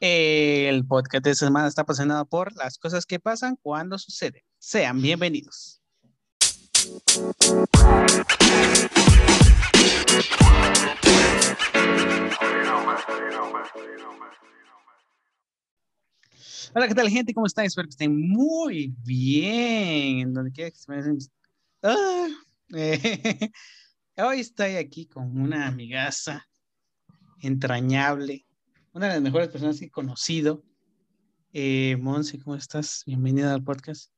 El podcast de esta semana está apasionado por las cosas que pasan cuando suceden. Sean bienvenidos. Hola, ¿qué tal, gente? ¿Cómo están? Espero que estén muy bien. Donde quiera. Ah, eh, hoy estoy aquí con una amigaza entrañable, una de las mejores personas que he conocido. Eh, Monse, ¿cómo estás? Bienvenida al podcast.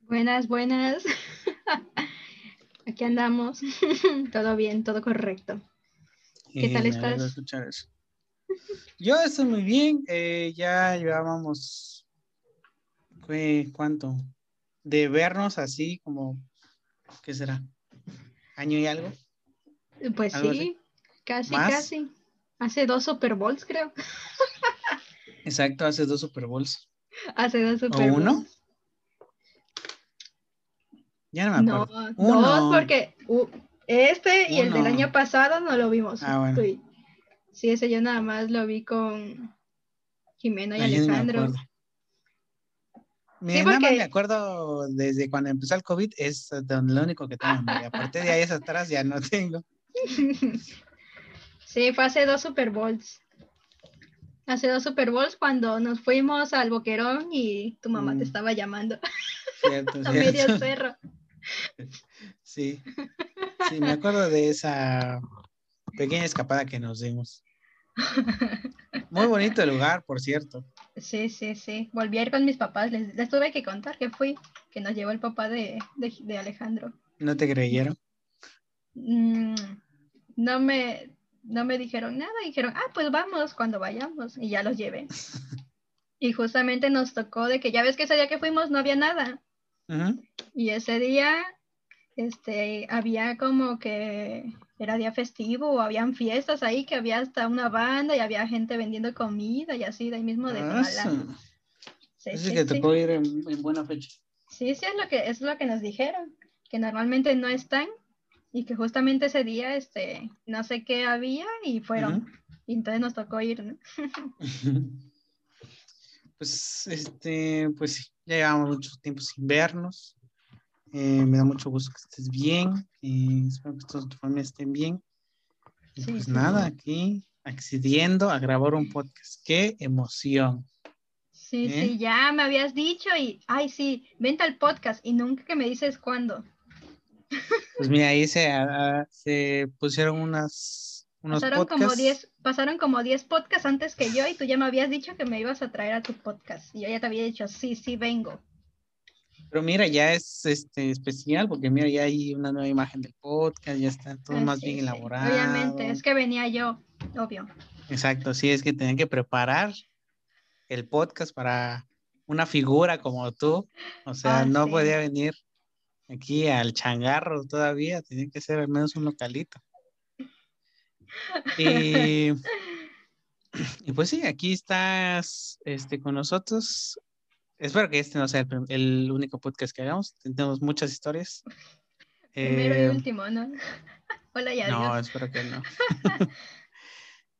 Buenas, buenas. Aquí andamos. todo bien, todo correcto. ¿Qué tal estás? Yo estoy muy bien. Eh, ya llevábamos, ¿cuánto? De vernos así como, ¿qué será? ¿Año y algo? Pues sí, casi, casi. Hace dos Super Bowls, creo. Exacto, hace dos Super Bowls. Hace dos Super Bowls. ¿O uno? Ya no me acuerdo. No, dos porque este y el del año pasado no lo vimos. Ah, bueno. Sí, ese yo nada más lo vi con Jimena y Alejandro. Mi nada más me acuerdo desde cuando empezó el COVID, es lo único que tengo. Y aparte de ahí es atrás ya no tengo. Sí, fue hace dos Super Bowls. Hace dos Super Bowls cuando nos fuimos al Boquerón y tu mamá te mm. estaba llamando. Cierto, a medio cerro. Sí. Sí, me acuerdo de esa pequeña escapada que nos dimos. Muy bonito el lugar, por cierto. Sí, sí, sí. Volví a ir con mis papás. Les, tuve que contar que fui, que nos llevó el papá de, Alejandro. ¿No te creyeron? Mm, no me, no me dijeron nada. Dijeron, ah, pues vamos cuando vayamos. Y ya los llevé. y justamente nos tocó de que ya ves que ese día que fuimos no había nada. Y ese día este, había como que era día festivo o habían fiestas ahí que había hasta una banda y había gente vendiendo comida y así de ahí mismo de ah, Sí, sí, que tocó ir en, buena fecha. Sí, sí, es lo, que, es lo que nos dijeron, que normalmente no están y que justamente ese día, este, no sé qué había y fueron. Y entonces nos tocó ir, ¿no? pues, este, pues sí, ya llevamos mucho tiempo sin vernos. Eh, me da mucho gusto que estés bien. y espero que todos tu familia estén bien. pues nada, aquí accediendo a grabar un podcast. ¡Qué emoción! Sí, ¿Eh? sí, ya me habías dicho y, ay, sí, vente al podcast y nunca que me dices cuándo. Pues mira, ahí se, se pusieron unas, unos pasaron Como diez, pasaron como 10 podcasts antes que yo y tú ya me habías dicho que me ibas a traer a tu podcast. Y yo ya te había dicho, sí, sí, vengo. Pero mira, ya es este, especial porque mira, ya hay una nueva imagen del podcast, ya está todo más bien elaborado. Obviamente, es que venía yo, obvio. Exacto, sí, es que tenían que preparar el podcast para una figura como tú. O sea, ah, no podía venir aquí al changarro todavía, tenía que ser al menos un localito. Y, y pues sí, aquí estás este, con nosotros Espero que este no sea el, único podcast que hagamos. Tenemos muchas historias. Primero y eh, último, ¿no? Hola y adiós. No, espero que no.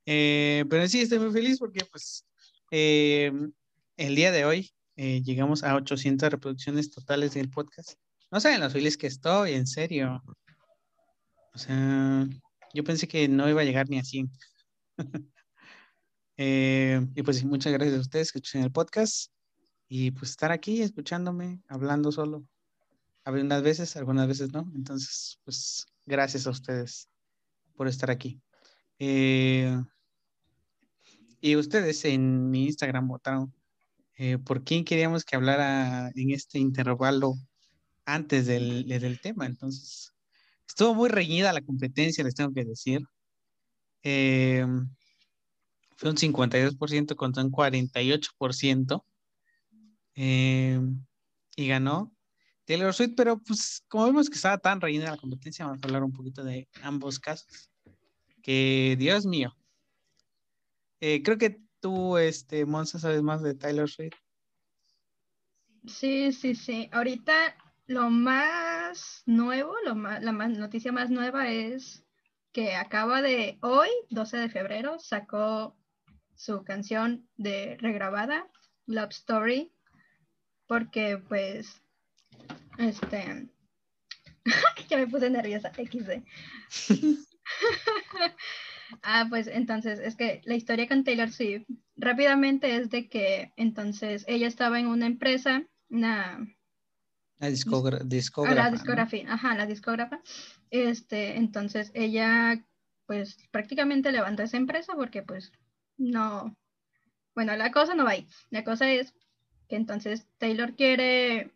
Eh, pero sí, estoy muy feliz porque pues eh, el día de hoy llegamos a 800 reproducciones totales del podcast. No saben las feliz que estoy, en serio. O sea, yo pensé que no iba a llegar ni a 100. y pues muchas gracias a ustedes que escuchan el podcast y pues estar aquí escuchándome, hablando solo. Algunas veces, algunas veces no. Entonces, pues gracias a ustedes por estar aquí. Eh, y ustedes en mi Instagram votaron eh, por quién queríamos que hablara en este intervalo antes del, del tema. Entonces, estuvo muy reñida la competencia, les tengo que decir. Eh, fue un 52% contra un 48%. Eh, y ganó Taylor Swift, pero pues como vemos que estaba tan reina la competencia, vamos a hablar un poquito de ambos casos. Que Dios mío. Eh, creo que tú, este, Monza, sabes más de Taylor Swift. Sí, sí, sí. Ahorita lo más nuevo, lo la más, noticia más nueva es que acaba de hoy, 12 de febrero, sacó su canción de regrabada, Love Story, porque pues, este, ya me puse nerviosa, XD. ah, pues entonces es que la historia con Taylor Swift rápidamente es de que entonces ella estaba en una empresa, una... La discógrafa. la discografía, ajá, la discógrafa. Este, entonces ella pues prácticamente levantó esa empresa porque pues no, bueno, la cosa no va ahí. La cosa es que entonces Taylor quiere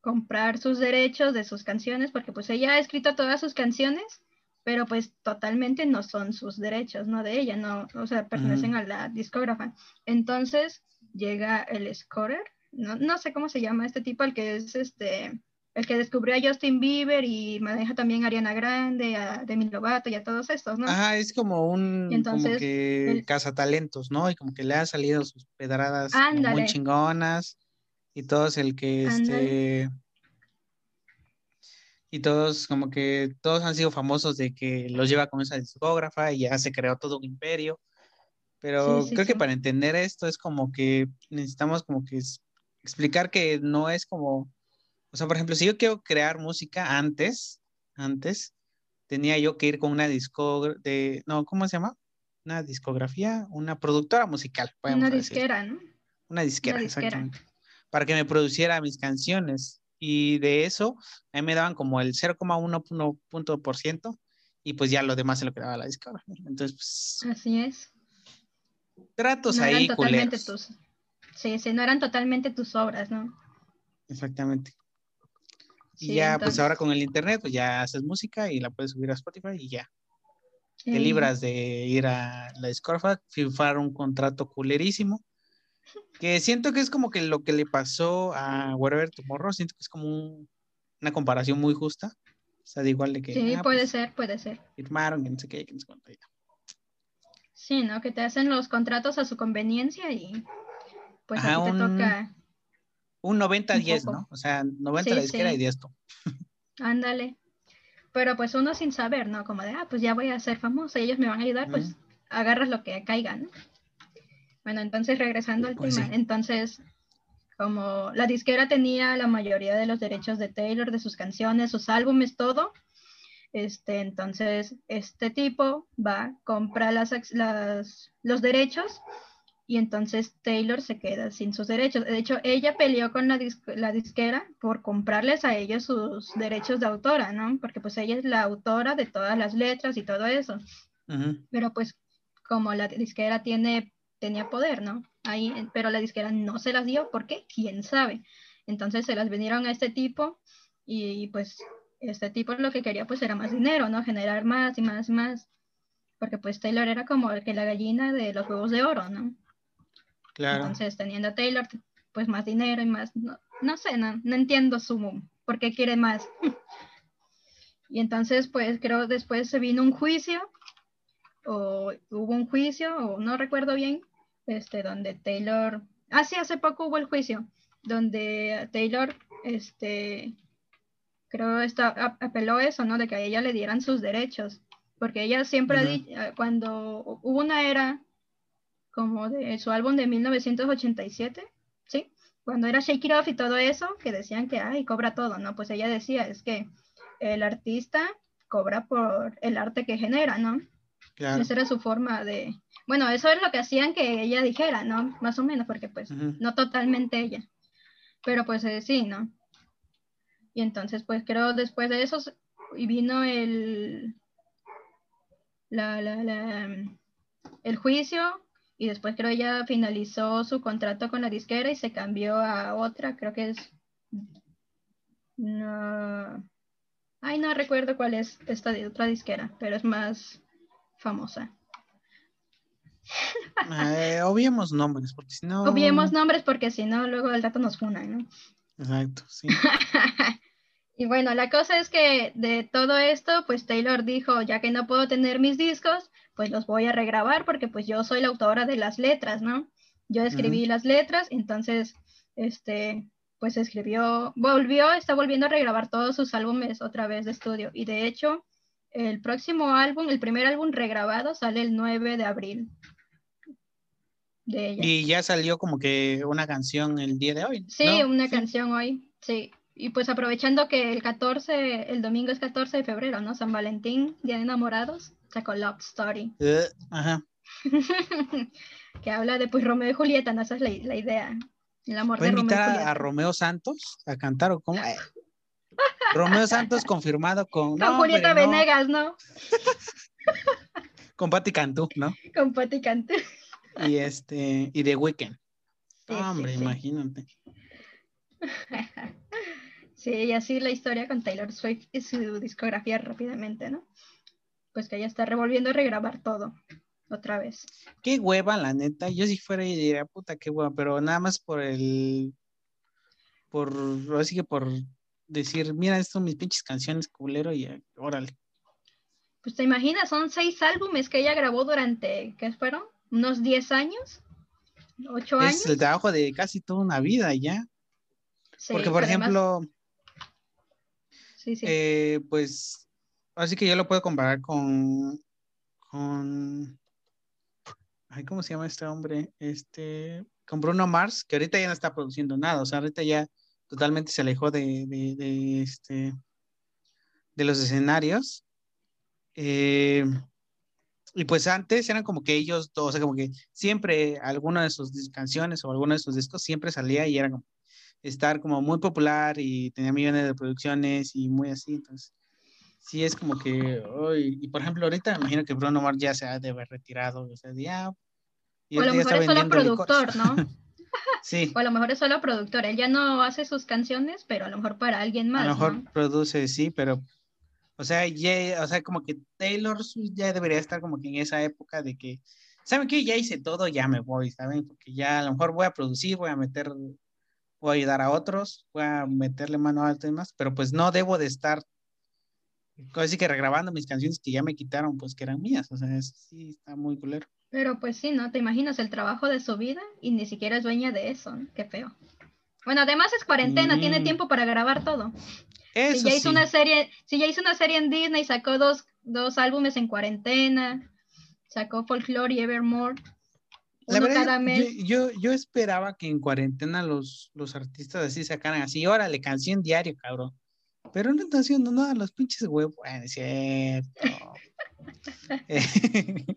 comprar sus derechos de sus canciones porque pues ella ha escrito todas sus canciones, pero pues totalmente no son sus derechos, no de ella, no, o sea, pertenecen a la discógrafa. Entonces llega el scorer, no, no sé cómo se llama este tipo, el que es este el que descubrió a Justin Bieber y maneja también a Ariana Grande, a Demi Lovato y a todos estos, ¿no? Ajá, es como un Entonces, como que el... cazatalentos, ¿no? Y como que le han salido sus pedradas muy chingonas y todos el que este y todos como que todos han sido famosos de que los lleva con esa discógrafa y ya se creó todo un imperio. Pero creo que para entender esto es como que necesitamos como que explicar que no es como o sea, por ejemplo, si yo quiero crear música antes, antes, tenía yo que ir con una disco de, no, ¿cómo se llama? Una discografía, una productora musical. Una disquera, ¿no? Una disquera, exactamente. Para que me produciera mis canciones. Y de eso, a mí me daban como el 0,1 punto por ciento y pues ya lo demás se lo quedaba la discografía. Entonces, pues... Así es. Tratos ahí, totalmente tus, Sí, sí, no eran totalmente tus obras, ¿no? Exactamente. Y ya, pues ahora con el internet, pues ya haces música y la puedes subir a Spotify y ya. Te libras de ir a la Discord, firmar un contrato culerísimo. Que siento que es como que lo que le pasó a Wherever Tomorrow, siento que es como una comparación muy justa. O sea, de igual de que. Sí, ah, puede pues, ser, puede ser. Firmaron, que no sé qué, que no sé cuánto. Sí, ¿no? Que te hacen los contratos a su conveniencia y pues a ti te toca un 90-10, ¿no? O sea, 90 la disquera y 10 tú. Ándale. Pero pues uno sin saber, ¿no? Como de, ah, pues ya voy a ser famosa y ellos me van a ayudar, pues agarras lo que caiga, ¿no? Bueno, entonces regresando al pues tema, entonces como la disquera tenía la mayoría de los derechos de Taylor, de sus canciones, sus álbumes, todo, este, entonces este tipo va, compra las, las, los derechos y entonces Taylor se queda sin sus derechos. De hecho, ella peleó con la, la, disquera por comprarles a ellos sus derechos de autora, ¿no? Porque pues ella es la autora de todas las letras y todo eso. Pero pues como la disquera tiene, tenía poder, ¿no? Ahí, pero la disquera no se las dio, ¿por qué? ¿Quién sabe? Entonces se las vinieron a este tipo y, pues este tipo lo que quería pues era más dinero, ¿no? Generar más y más y más. Porque pues Taylor era como el que la gallina de los huevos de oro, ¿no? Entonces, teniendo a Taylor, pues más dinero y más, no, sé, no, entiendo su, por qué quiere más. y entonces, pues creo después se vino un juicio, o hubo un juicio, o no recuerdo bien, este, donde Taylor, ah, sí, hace poco hubo el juicio, donde Taylor, este, creo, está, apeló eso, ¿no? De que a ella le dieran sus derechos, porque ella siempre ha dicho, cuando hubo una era como de su álbum de 1987, ¿sí? Cuando era Shake It Off y todo eso, que decían que, ay, cobra todo, ¿no? Pues ella decía, es que el artista cobra por el arte que genera, ¿no? Claro. Esa era su forma de... Bueno, eso es lo que hacían que ella dijera, ¿no? Más o menos, porque pues no totalmente ella. Pero pues eh, sí, ¿no? Y entonces, pues creo después de eso, y vino el... La, la, la, el juicio y después creo ella finalizó su contrato con la disquera y se cambió a otra, creo que es... No... Ay, no recuerdo cuál es esta otra disquera, pero es más famosa. Eh, obviemos nombres, porque si no... Obviemos nombres porque si no, luego el dato nos funa, ¿no? Exacto, sí. y bueno, la cosa es que de todo esto, pues Taylor dijo, ya que no puedo tener mis discos, pues los voy a regrabar porque pues yo soy la autora de las letras, ¿no? Yo escribí las letras, entonces, este, pues escribió, volvió, está volviendo a regrabar todos sus álbumes otra vez de estudio. Y de hecho, el próximo álbum, el primer álbum regrabado, sale el 9 de abril. de ella. Y ya salió como que una canción el día de hoy. Sí, una canción hoy, sí. Y pues aprovechando que el 14, el domingo es 14 de febrero, ¿no? San Valentín, Día de Enamorados, sacó Love Story. Ajá. que habla de pues Romeo y Julieta, ¿no? Esa es la, la idea. El amor ¿Puede de Romeo invitar a, Julieta. a Romeo Santos a cantar o cómo? Eh, Romeo Santos confirmado con... Con no, Julieta hombre, no, Venegas, ¿no? con Patti Cantú, ¿no? Con Patti Cantú. Y este, y The Weeknd. Sí, hombre, sí, sí. imagínate. Sí, y así la historia con Taylor Swift y su discografía rápidamente, ¿no? Pues que ella está revolviendo a regrabar todo otra vez. Qué hueva, la neta. Yo si fuera y diría, puta, qué hueva, pero nada más por el. Por. Así que por decir, mira, estas son mis pinches canciones, culero, y órale. Pues te imaginas, son seis álbumes que ella grabó durante, ¿qué fueron? ¿Unos 10 años? ¿Ocho años? Es el trabajo de casi toda una vida ya. Sí, Porque, por además- ejemplo, Sí, sí. eh, pues, así que yo lo puedo comparar con. con. Ay, ¿cómo se llama este hombre? Este. Con Bruno Mars, que ahorita ya no está produciendo nada. O sea, ahorita ya totalmente se alejó de, de, de, este. de los escenarios. Eh, y pues antes eran como que ellos, o sea, como que siempre alguna de sus canciones o alguno de sus discos siempre salía y era como estar como muy popular y tenía millones de producciones y muy así, entonces sí es como que, uy, y por ejemplo ahorita me imagino que Bruno Mars ya se ha de haber retirado, o sea, ya, y o a lo ya mejor es solo productor, ¿no? Sí, O a lo mejor es solo productor. Él ya no hace sus canciones, pero a lo mejor para alguien más, a lo mejor ¿no? produce, sí, pero, o sea, ya, o sea, como que Taylor Swift ya debería estar como que en esa época de que, ¿saben qué? Ya hice todo, ya me voy, ¿saben? Porque ya a lo mejor voy a producir, voy a meter, voy a ayudar a otros, voy a meterle mano a temas, pero pues no debo de estar, así que regrabando mis canciones que ya me quitaron, pues que eran mías, o sea, eso sí está muy culero. Pero pues sí, ¿no? Te imaginas el trabajo de su vida y ni siquiera es dueña de eso, ¿no? Qué feo. Bueno, además es cuarentena, tiene Mm. tiempo para grabar todo. Eso Si ya hizo sí. una serie, si ya hizo una serie en Disney, sacó dos, dos álbumes en cuarentena, sacó Folklore y Evermore. La verdad, cada yo- mes. yo, yo, yo esperaba que en cuarentena los, los artistas así sacaran así, órale, canción diario, cabrón. Pero no están haciendo nada, los pinches huevos. Bueno, es cierto.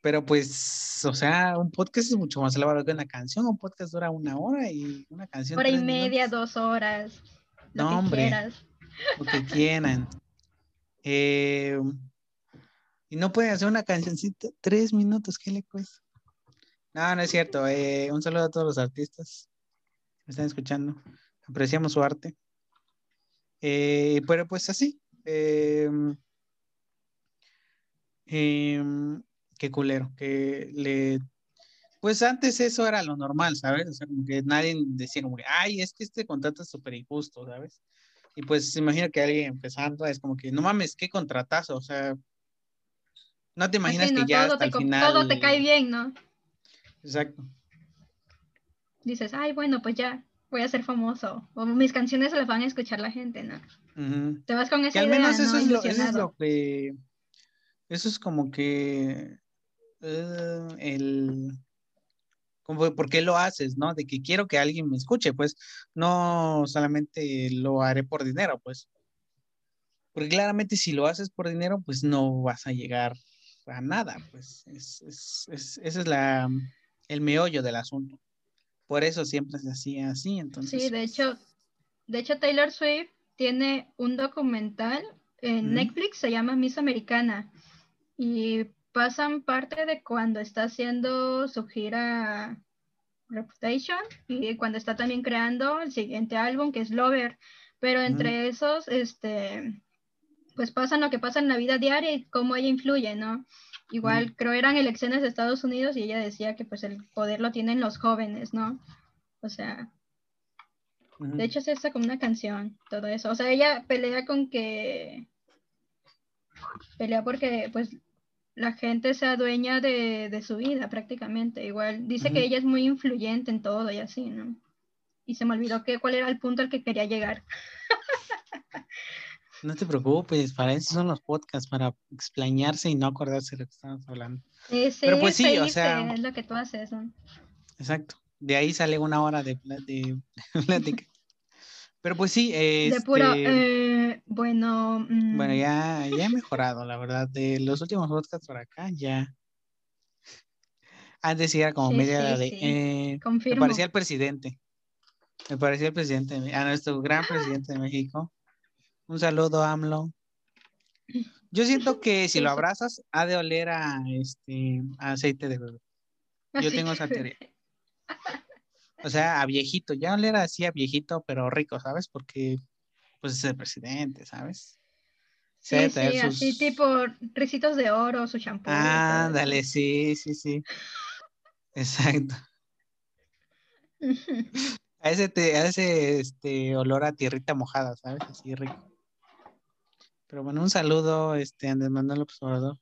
Pero pues, o sea, un podcast es mucho más elaborado que una canción. Un podcast dura una hora y una canción. Hora y media, minutos, dos horas, lo No, que hombre. quieras. Lo que quieran. Eh, y no pueden hacer una cancioncita, tres minutos, ¿qué le cuesta? No, no es cierto. eh, un saludo a todos los artistas que me están escuchando. Apreciamos su arte. Eh, pero pues así. eh, em, qué culero. Que le. Pues antes eso era lo normal, ¿sabes? O sea, como que nadie decía como que, ay, es que este contrato es súper injusto, ¿sabes? Y pues imagino que alguien empezando es como que, no mames, qué contratazo, o sea, no te imaginas Así, que ya hasta te, el final. todo te cae bien, ¿no? Exacto. Dices, ay, bueno, pues ya voy a ser famoso. O mis canciones las van a escuchar la gente, ¿no? Te vas con Que esa al idea, menos eso, ¿no? es lo, eso es lo que. Eso es como que. eh, el. Como, ¿Por qué lo haces, no? De que quiero que alguien me escuche, pues no solamente lo haré por dinero, pues. Porque claramente si lo haces por dinero, pues no vas a llegar a nada, pues. Es, es, es- ese es la, el meollo del asunto. Por eso siempre se hacía así, entonces. Sí, de hecho, de hecho Taylor Swift tiene un documental en Ujú. Netflix, se llama Miss Americana, y pasan parte de cuando está haciendo su gira Reputation y cuando está también creando el siguiente álbum que es Lover, pero entre esos, este, pues pasan lo que pasa en la vida diaria y cómo ella influye, ¿no? Igual creo eran elecciones de Estados Unidos y ella decía que pues el poder lo tienen los jóvenes, ¿no? O sea, de hecho, es esta como una canción, todo eso. O sea, ella pelea con que. Pelea porque, pues, la gente sea dueña de, de su vida prácticamente. Igual dice que ella es muy influyente en todo y así, ¿no? Y se me olvidó que, cuál era el punto al que quería llegar. No te preocupes, para eso son los podcasts, para explañarse y no acordarse de lo que estamos hablando. Sí, sí, Pero pues sí, o sea- Es lo que tú haces, ¿no? Exacto. De ahí sale una hora de, plática. Pero pues sí, De puro, este, eh, bueno, mm, bueno, ya, ya he mejorado, la verdad. De los últimos podcasts por acá, ya. Antes era como Sí, media hora de. eh, me parecía el presidente. Me parecía el presidente, a nuestro gran presidente de México. Un saludo, AMLO. Yo siento que si lo abrazas, ha de oler a este a aceite de bebé. Yo Así tengo esa teoría. O sea, a viejito, ya oler así a viejito, pero rico, ¿sabes? Porque pues es el presidente, ¿sabes? Sí, sí, así tipo ricitos de oro, su champú. eso. Ándale, sí, sí, sí. Exacto. A ese, te, a ese este, olor a tierrita mojada, ¿sabes? Así rico. Pero bueno, un saludo, este, Andrés Manuel Obrador.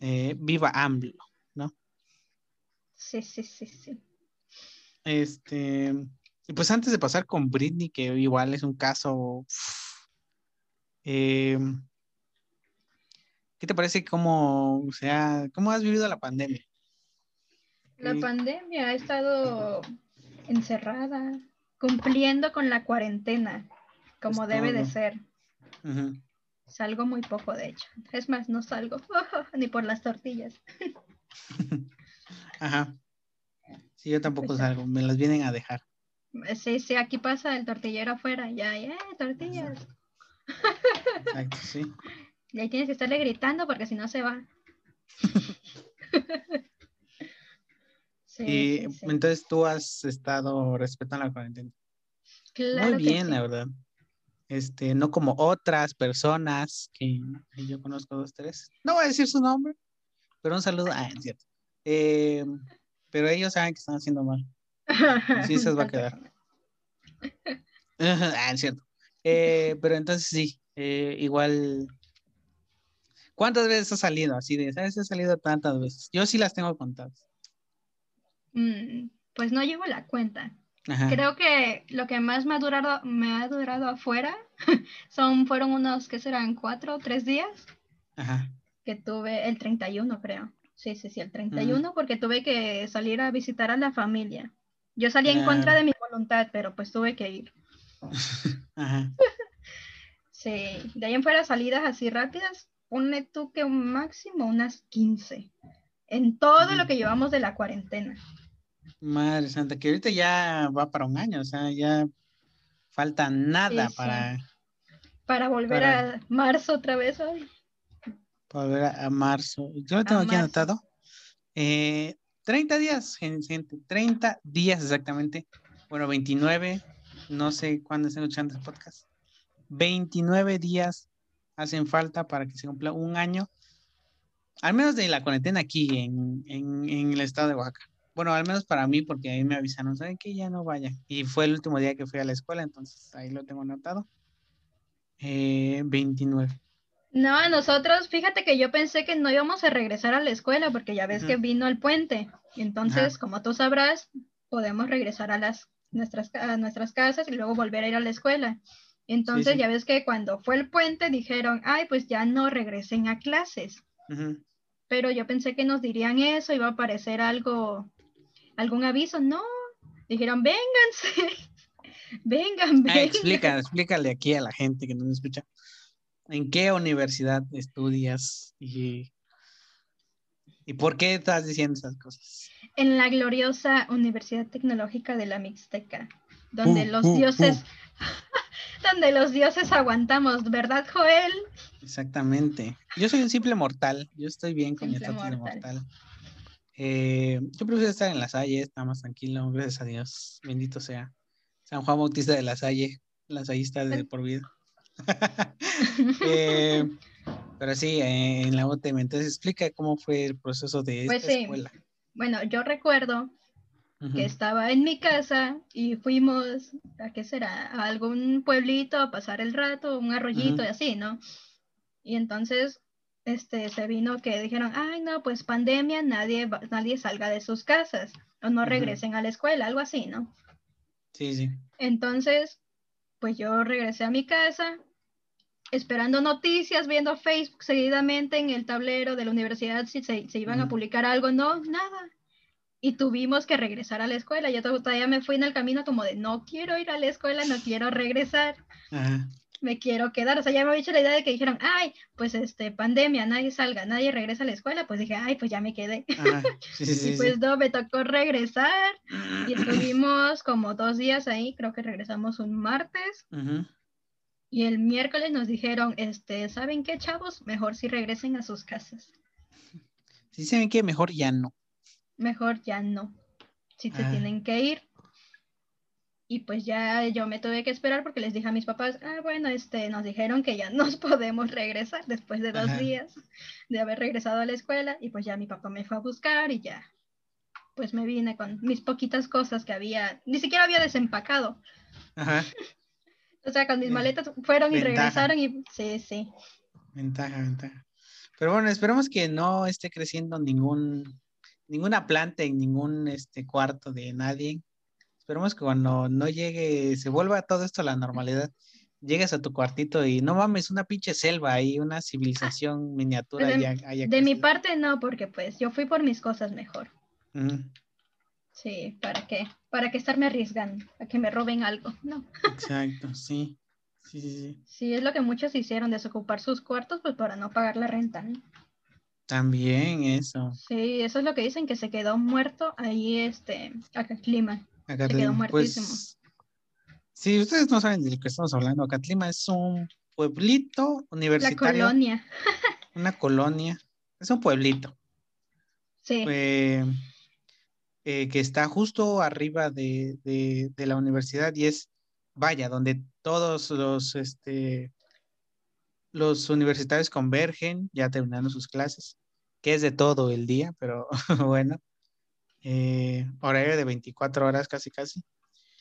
Eh, viva AMLO, ¿no? Sí, sí, sí, sí. Este, y pues antes de pasar con Britney, que igual es un caso. eh, ¿Qué te parece cómo, o sea, cómo has vivido la pandemia? La Sí. pandemia ha estado encerrada, cumpliendo con la cuarentena, como debe de ser. Ujú. Salgo muy poco, de hecho. Es más, no salgo ni por las tortillas. Ajá. Sí, yo tampoco Pues, salgo, me las vienen a dejar. Sí, sí, aquí pasa el tortillero afuera, ya, ya, tortillas. Exacto, sí. Y ahí tienes que estarle gritando porque si no se va. sí, Y sí, sí. entonces tú has estado respetando la cuarentena. Claro Muy que bien, sí. la verdad. Este, no como otras personas que, que yo conozco dos, tres. No voy a decir su nombre, pero un saludo. Ah, es cierto. Eh, pero ellos saben que están haciendo mal. Así se va a quedar. ah, es cierto. Eh, pero entonces sí, eh, igual. ¿Cuántas veces has salido? Así de, ¿sabes? He salido tantas veces. Yo sí las tengo contadas. Mm, pues no llevo la cuenta. Ajá. Creo que lo que más me ha durado, me ha durado afuera son, fueron unos, ¿qué serán? ¿Cuatro o tres días? Ajá. Que tuve el 31, creo. Sí, sí, sí, el 31, porque tuve que salir a visitar a la familia. Yo salí en contra de mi voluntad, pero pues tuve que ir. Ajá. Sí, de ahí en fuera salidas así rápidas, ponle tú que un máximo unas 15. En todo lo que llevamos de la cuarentena. Madre santa, que ahorita ya va para un año, o sea, ya falta nada Sí, sí. Para, volver Para- a marzo otra vez. ay. para volver a, a marzo. Yo lo tengo aquí marzo. anotado. Eh, 30 días, gen- gente, 30 días exactamente. Bueno, 29, no sé cuándo estén escuchando el podcast. 29 días hacen falta para que se cumpla un año, al menos de la cuarentena aquí en, en, en el estado de Oaxaca. Bueno, al menos para mí, porque ahí me avisaron, ¿saben que Ya no vaya. Y fue el último día que fui a la escuela, entonces ahí lo tengo anotado. Eh, 29. No, a nosotros, fíjate que yo pensé que no íbamos a regresar a la escuela porque ya ves que vino el puente. Entonces, como tú sabrás, podemos regresar a las nuestras, a nuestras casas y luego volver a ir a la escuela. Entonces, sí. ya ves que cuando fue el puente dijeron, ay, pues ya no regresen a clases. Pero yo pensé que nos dirían eso, iba a aparecer algo, algún aviso. No, dijeron, vénganse, vengan, Ah, vengan. explica, explícale aquí a la gente que no nos escucha. ¿En qué universidad estudias y, y por qué estás diciendo esas cosas? en la gloriosa Universidad Tecnológica de la Mixteca, donde Uh, los uh, dioses, donde los dioses aguantamos, ¿verdad, Joel? Exactamente. Yo soy un simple mortal. Yo estoy bien con mi Simple estatus de mortal. Eh, yo prefiero estar en la Salle, está más tranquilo, gracias a Dios. Bendito sea. San Juan Bautista de la Salle, la está de por vida. Eh, pero sí, eh, en la UTM. Entonces explica cómo fue el proceso de Pues esta sí. escuela. Bueno, yo recuerdo que estaba en mi casa y fuimos, ¿a qué será? A algún pueblito a pasar el rato, un arroyito y así, ¿no? Y entonces este, se vino que dijeron, ay, no, pues pandemia, nadie, nadie salga de sus casas o no regresen a la escuela, algo así, ¿no? Sí, sí. Entonces, pues yo regresé a mi casa esperando noticias, viendo Facebook seguidamente en el tablero de la universidad si se, iban a publicar algo, no, nada. Y tuvimos que regresar a la escuela. Yo todavía me fui en el camino como de, no quiero ir a la escuela, no quiero regresar. Me quiero quedar. O sea, ya me había hecho la idea de que dijeron, ay, pues este, pandemia, nadie salga, nadie regresa a la escuela. Pues dije, ay, pues ya me quedé. y pues no, me tocó regresar. Y estuvimos como dos días ahí, creo que regresamos un martes. Y el miércoles nos dijeron, este, ¿saben qué, chavos? Mejor si regresen a sus casas. Sí, saben que mejor ya no. Mejor ya no. Si se ah. tienen que ir. Y pues ya yo me tuve que esperar porque les dije a mis papás, ah, bueno, este, nos dijeron que ya nos podemos regresar después de dos días de haber regresado a la escuela. Y pues ya mi papá me fue a buscar y ya, pues me vine con mis poquitas cosas que había, ni siquiera había desempacado. Ajá. O sea, con mis maletas fueron y regresaron y sí, sí. Ventaja, ventaja. Pero bueno, esperemos que no esté creciendo ningún, ninguna planta en ningún este, cuarto de nadie. Esperemos que cuando no llegue, se vuelva todo esto a la normalidad. Llegues a tu cuartito y no mames, una pinche selva ahí, una civilización miniatura. de, de mi parte no, porque pues yo fui por mis cosas mejor. Sí, ¿para qué? ¿Para qué estarme arriesgando? A que me roben algo, ¿no? Exacto, sí. Sí, sí, sí. es lo que muchos hicieron, desocupar sus cuartos, pues para no pagar la renta, ¿no? También eso. Sí, eso es lo que dicen, que se quedó muerto ahí, este, Acatlima. Se quedó muertísimo. Pues, sí, ustedes no saben de lo que estamos hablando, Acatlima es un pueblito universitario. La colonia. una colonia. Es un pueblito. Sí. Eh, eh, que está justo arriba de, la universidad y es, vaya, donde todos los, este, los universitarios convergen, ya terminando sus clases, que es de todo el día, pero bueno, eh, horario de 24 horas casi casi.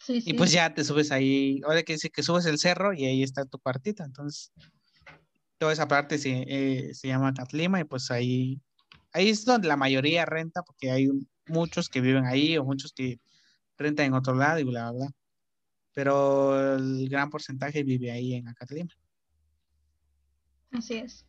Y pues ya te subes ahí, ahora que dice que subes el cerro y ahí está tu partita, entonces toda esa parte se, eh, se llama Catlima y pues ahí, ahí es donde la mayoría renta porque hay muchos que viven ahí o muchos que rentan en otro lado y bla, bla, bla. Pero el gran porcentaje vive ahí en Acatlima. Así es.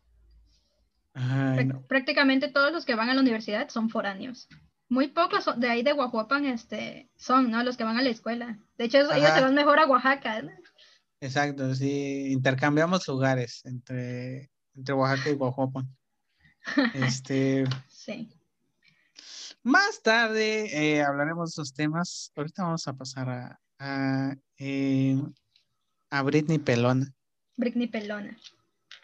Prácticamente todos los que van a la universidad son foráneos. Muy pocos de ahí de Guajuapan este, son, ¿no? Los que van a la escuela. De hecho, ellos se van mejor a Oaxaca. Exacto, sí. Intercambiamos lugares entre, entre Oaxaca y Guajuapan. Este, sí. Más tarde eh, hablaremos de esos temas. Ahorita vamos a pasar a, a, eh, a Britney Pelona. Britney Pelona.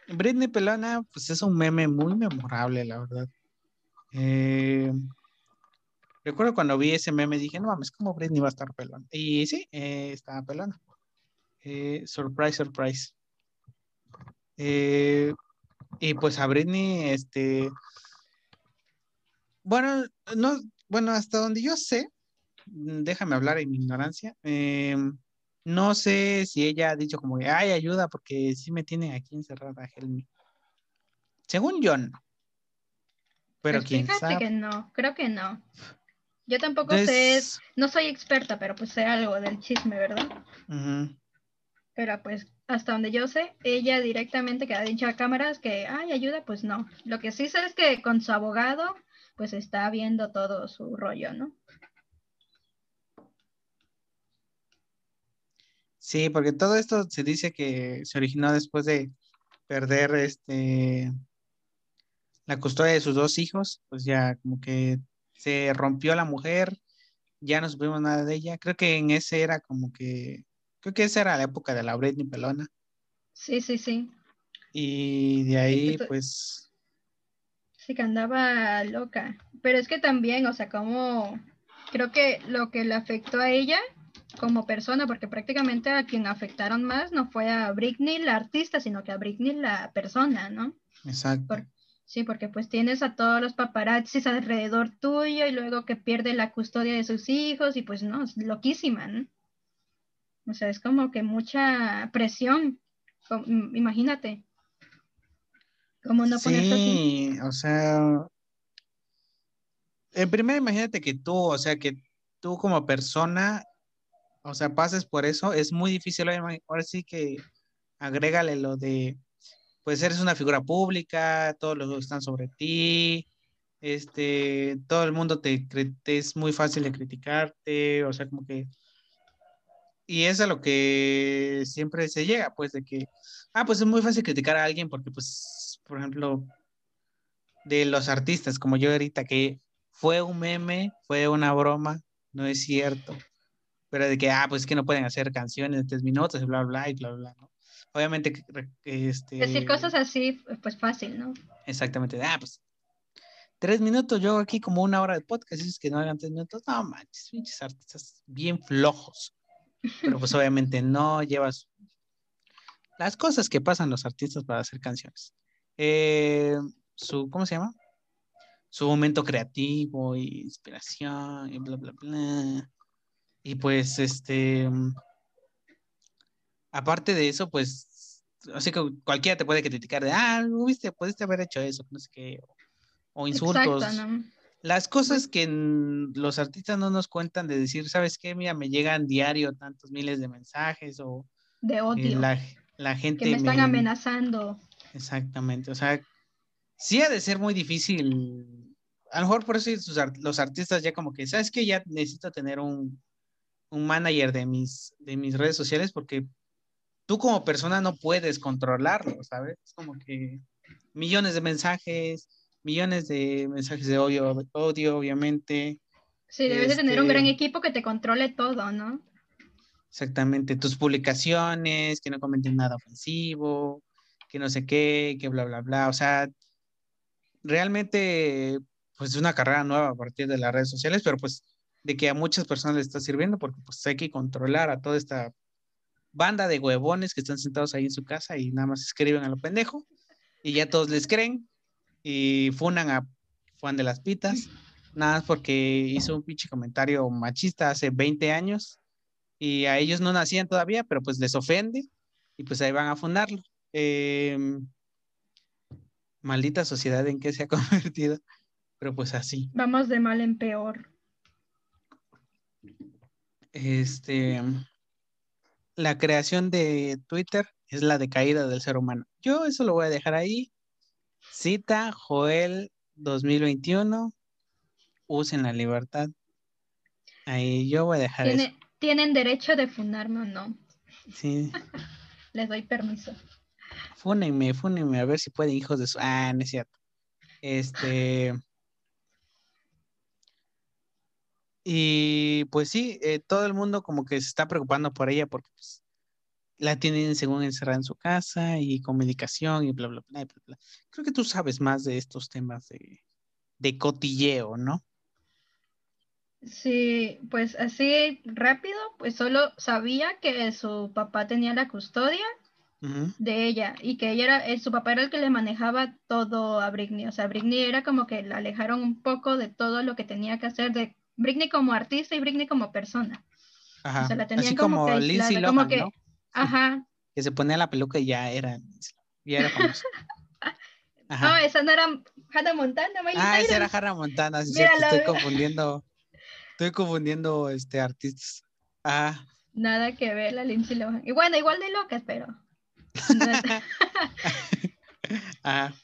Britney Pelona, pues es un meme muy memorable, la verdad. Eh, recuerdo cuando vi ese meme, dije, no mames, ¿cómo Britney va a estar pelona? Y sí, eh, estaba pelona. surprise, surprise. y pues a Britney, este, bueno, no, bueno, hasta donde yo sé, mm, déjame hablar en mi ignorancia, no sé si ella ha dicho como, ay, ayuda, porque sí me tiene aquí encerrada Helmi. Según yo, no. Pero pues quién sabe. que no, creo que no. Yo tampoco sé, no soy experta, pero pues sé algo del chisme, ¿verdad? Pero pues hasta donde yo sé, ella directamente que ha dicho a cámaras que, ay, ayuda, pues no. Lo que sí sé es que con su abogado pues está viendo todo su rollo, ¿no? Sí, porque todo esto se dice que se originó después de perder este la custodia de sus dos hijos, pues ya como que se rompió la mujer, ya no supimos nada de ella. Creo que en ese era como que, creo que esa era la época de la Britney Pelona. Sí, sí, sí. Y de ahí, pues, que andaba loca. Pero es que también, o sea, como creo que lo que le afectó a ella como persona, porque prácticamente a quien afectaron más no fue a Britney la artista, sino que a Britney la persona, ¿no? Exacto. Sí, porque pues tienes a todos los paparazzis alrededor tuyo y luego que pierde la custodia de sus hijos y pues no, es loquísima, ¿no? O sea, es como que mucha presión, imagínate. ¿Cómo no sí, o sea, en primer imagínate que tú, o sea, que tú como persona, o sea, pases por eso, es muy difícil, ahora sí que agrégale lo de pues eres una figura pública, todos los están sobre ti, este, todo el mundo te, te es muy fácil de criticarte, o sea, como que y es a lo que siempre se llega, pues de que, ah, pues es muy fácil criticar a alguien porque, pues, por ejemplo, de los artistas, como yo ahorita, que fue un meme, fue una broma, no es cierto. Pero de que, ah, pues es que no pueden hacer canciones de tres minutos, bla, bla, y bla, bla, ¿no? Obviamente, este... Decir cosas así, pues fácil, ¿no? Exactamente, ah, pues tres minutos, yo aquí como una hora de podcast, es que no hagan tres minutos, no manches, pinches artistas bien flojos pero pues obviamente no llevas las cosas que pasan los artistas para hacer canciones. Eh, su, ¿cómo se llama? Su momento creativo y inspiración y bla, bla, bla. Y pues, este, aparte de eso, pues, así que cualquiera te puede criticar de, ah, viste, pudiste haber hecho eso, no sé qué, o, insultos. Las cosas que los artistas no nos cuentan de decir, ¿sabes qué? Mira, me llegan diario tantos miles de mensajes o... De eh, odio. la, gente... Que me están amenazando. Exactamente, o sea, sí ha de ser muy difícil. A lo mejor por eso los artistas ya como que, ¿sabes qué? Ya necesito tener un, un manager de mis, de mis redes sociales porque tú como persona no puedes controlarlo, ¿sabes? Es como que millones de mensajes, millones de mensajes de odio, odio obviamente. Sí, debes de tener un gran este equipo que te controle todo, ¿no? Exactamente, tus publicaciones, que no comenten nada ofensivo, que no sé qué, que bla, bla, bla. O sea, realmente, pues es una carrera nueva a partir de las redes sociales, pero pues de que a muchas personas les está sirviendo porque pues hay que controlar a toda esta banda de huevones que están sentados ahí en su casa y nada más escriben a lo pendejo y ya todos les creen y funan a Juan de las Pitas, nada más porque hizo un pinche comentario machista hace 20 años y a ellos no nacían todavía, pero pues les ofende y pues ahí van a fundarlo. Em, maldita sociedad en que se ha convertido, pero pues así. Vamos de mal en peor. Este, la creación de Twitter es la decaída del ser humano. Yo eso lo voy a dejar ahí. Cita Joel 2021. Usen la libertad. Ahí yo voy a dejar eso. Tienen derecho de fundarme o no. Sí. Les doy permiso. Fúnenme, fúnenme, a ver si pueden, hijos de su. Ah, no es cierto. Este. Y pues sí, eh, todo el mundo como que se está preocupando por ella porque pues, la tienen según encerrada en su casa y con medicación y bla, bla, bla, bla, Creo que tú sabes más de estos temas de, de cotilleo, ¿no? Sí, pues así rápido, pues solo sabía que su papá tenía la custodia de ella y que ella era, eh, su papá era el que le manejaba todo a Britney, o sea, Britney era como que la alejaron un poco de todo lo que tenía que hacer de Britney como artista y Britney como persona. Ajá. O sea, la tenían así como, que Lindsay Lohan, como que, ¿no? Ajá. Que se ponía la peluca y ya era, ya era famoso. No, esa no era Hannah Montana. ah, esa era Hannah Montana, sí, estoy confundiendo, estoy confundiendo este, artistas. Ah. Nada que ver la Lindsay Lohan. Y bueno, igual de locas, pero. ah.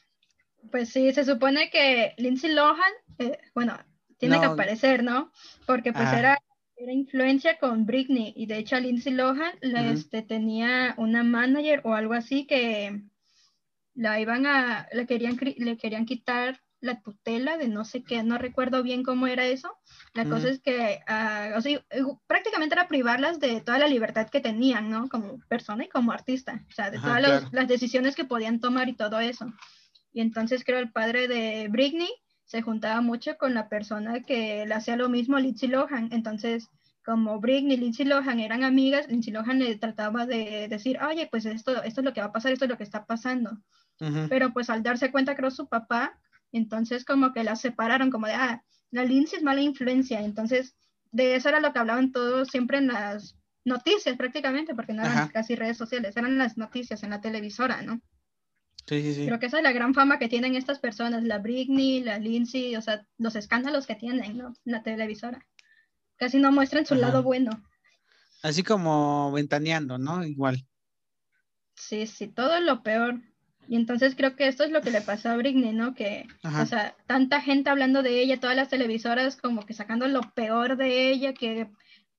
Pues sí, se supone que Lindsay Lohan, eh, bueno, tiene que aparecer, ¿no? Porque pues era era influencia con Britney y de hecho Lindsay Lohan este, tenía una manager o algo así que la iban a, le querían, le querían quitar la tutela de no sé qué, no recuerdo bien cómo era eso. La cosa es que uh, o sea, prácticamente era privarlas de toda la libertad que tenían, ¿no? Como persona y como artista, o sea, de todas las decisiones que podían tomar y todo eso. Y entonces creo el padre de Britney se juntaba mucho con la persona que le hacía lo mismo a Lindsay Lohan. Entonces, como Britney y Lindsay Lohan eran amigas, Lindsay Lohan le trataba de decir, oye, pues esto, esto es lo que va a pasar, esto es lo que está pasando. Pero pues al darse cuenta, creo, su papá, entonces como que la separaron, como de, ah, la Lindsay es mala influencia. Entonces, de eso era lo que hablaban todos siempre en las noticias prácticamente, porque no eran casi redes sociales, eran las noticias en la televisora, ¿no? Creo que esa es la gran fama que tienen estas personas, la Britney, la Lindsay, o sea, los escándalos que tienen, ¿no? La televisora. Casi no muestran su lado bueno. Así como ventaneando, ¿no? Igual. Sí, sí, todo lo peor. Y entonces creo que esto es lo que le pasó a Britney, ¿no? Que, o sea, tanta gente hablando de ella, todas las televisoras como que sacando lo peor de ella, que,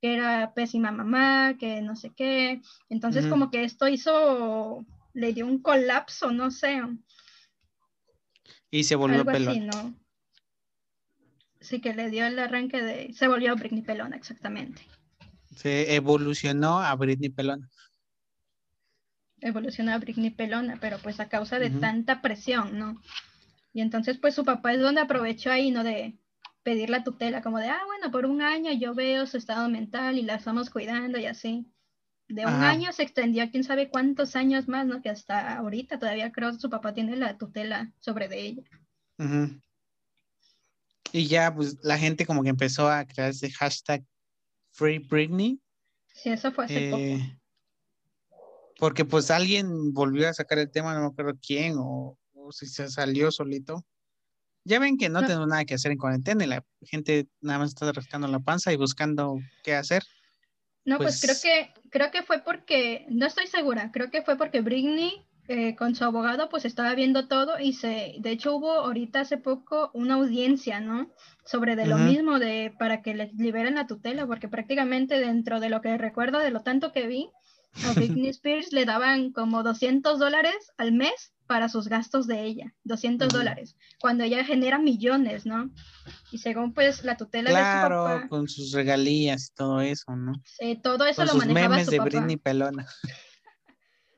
era pésima mamá, que no sé qué. Entonces como que esto hizo, le dio un colapso, no sé. Y se volvió Algo Así, ¿no? Sí, que le dio el arranque de, se volvió Britney pelona, exactamente. Se evolucionó a Britney pelona evolucionó a Britney pelona, pero pues a causa de tanta presión, ¿no? Y entonces pues su papá es donde aprovechó ahí, ¿no? De pedir la tutela, como de, ah, bueno, por un año yo veo su estado mental y la estamos cuidando y así. De un año se extendió a quién sabe cuántos años más, ¿no? Que hasta ahorita todavía creo que su papá tiene la tutela sobre de ella. Y ya, pues la gente como que empezó a crear ese hashtag Free Britney. Sí, eso fue hace poco. Eh, porque pues alguien volvió a sacar el tema, no me acuerdo quién, o, si se salió solito. Ya ven que no, tengo nada que hacer en cuarentena y la gente nada más está rascando la panza y buscando qué hacer. No, pues, creo pues que creo que fue porque, no estoy segura, creo que fue porque Britney eh, con su abogado pues estaba viendo todo y se, de hecho hubo ahorita hace poco una audiencia, ¿no? Sobre de lo mismo de para que les liberen la tutela, porque prácticamente dentro de lo que recuerdo de lo tanto que vi, a Britney Spears le daban como 200 dólares al mes para sus gastos de ella, 200 dólares, cuando ella genera millones, ¿no? Y según pues la tutela de su papá. con sus regalías y todo eso, ¿no? Sí, todo eso lo manejaba memes su de Britney Pelona.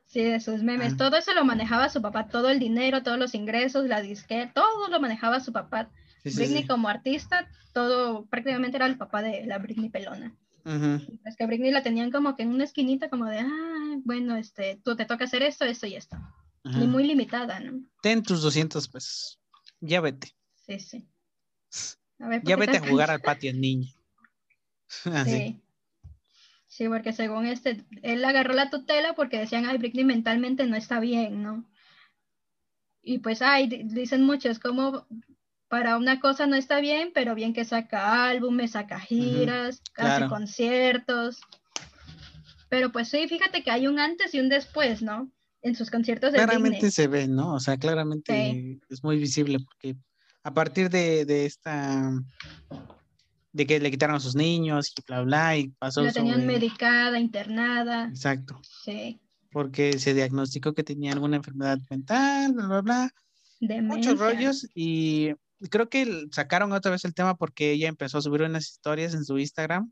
Sí, de sus memes, todo eso lo manejaba su papá, todo el dinero, todos los ingresos, la disqueta, todo lo manejaba su papá. Britney como artista, todo prácticamente era el papá de la Britney Pelona. Es que a Britney la tenían como que en una esquinita como de, ah, bueno, este, tú te toca hacer esto, esto y esto. Y muy limitada, ¿no? Ten tus 200 pesos. Ya vete. Sí, sí. ya vete a jugar al patio, niño. Sí. Sí, porque según este, él agarró la tutela porque decían, ay, Britney mentalmente no está bien, ¿no? Y pues, ay, dicen muchos, como para una cosa no está bien, pero bien que saca álbumes, saca giras, hace conciertos. Pero pues sí, fíjate que hay un antes y un después, ¿no? En sus conciertos de Claramente se ve, ¿no? O sea, claramente es muy visible porque a partir de, esta de que le quitaron a sus niños y bla bla y pasó la tenían medicada internada. Exacto. Sí. Porque se diagnosticó que tenía alguna enfermedad mental bla bla bla. Muchos rollos y creo que sacaron otra vez el tema porque ella empezó a subir unas historias en su Instagram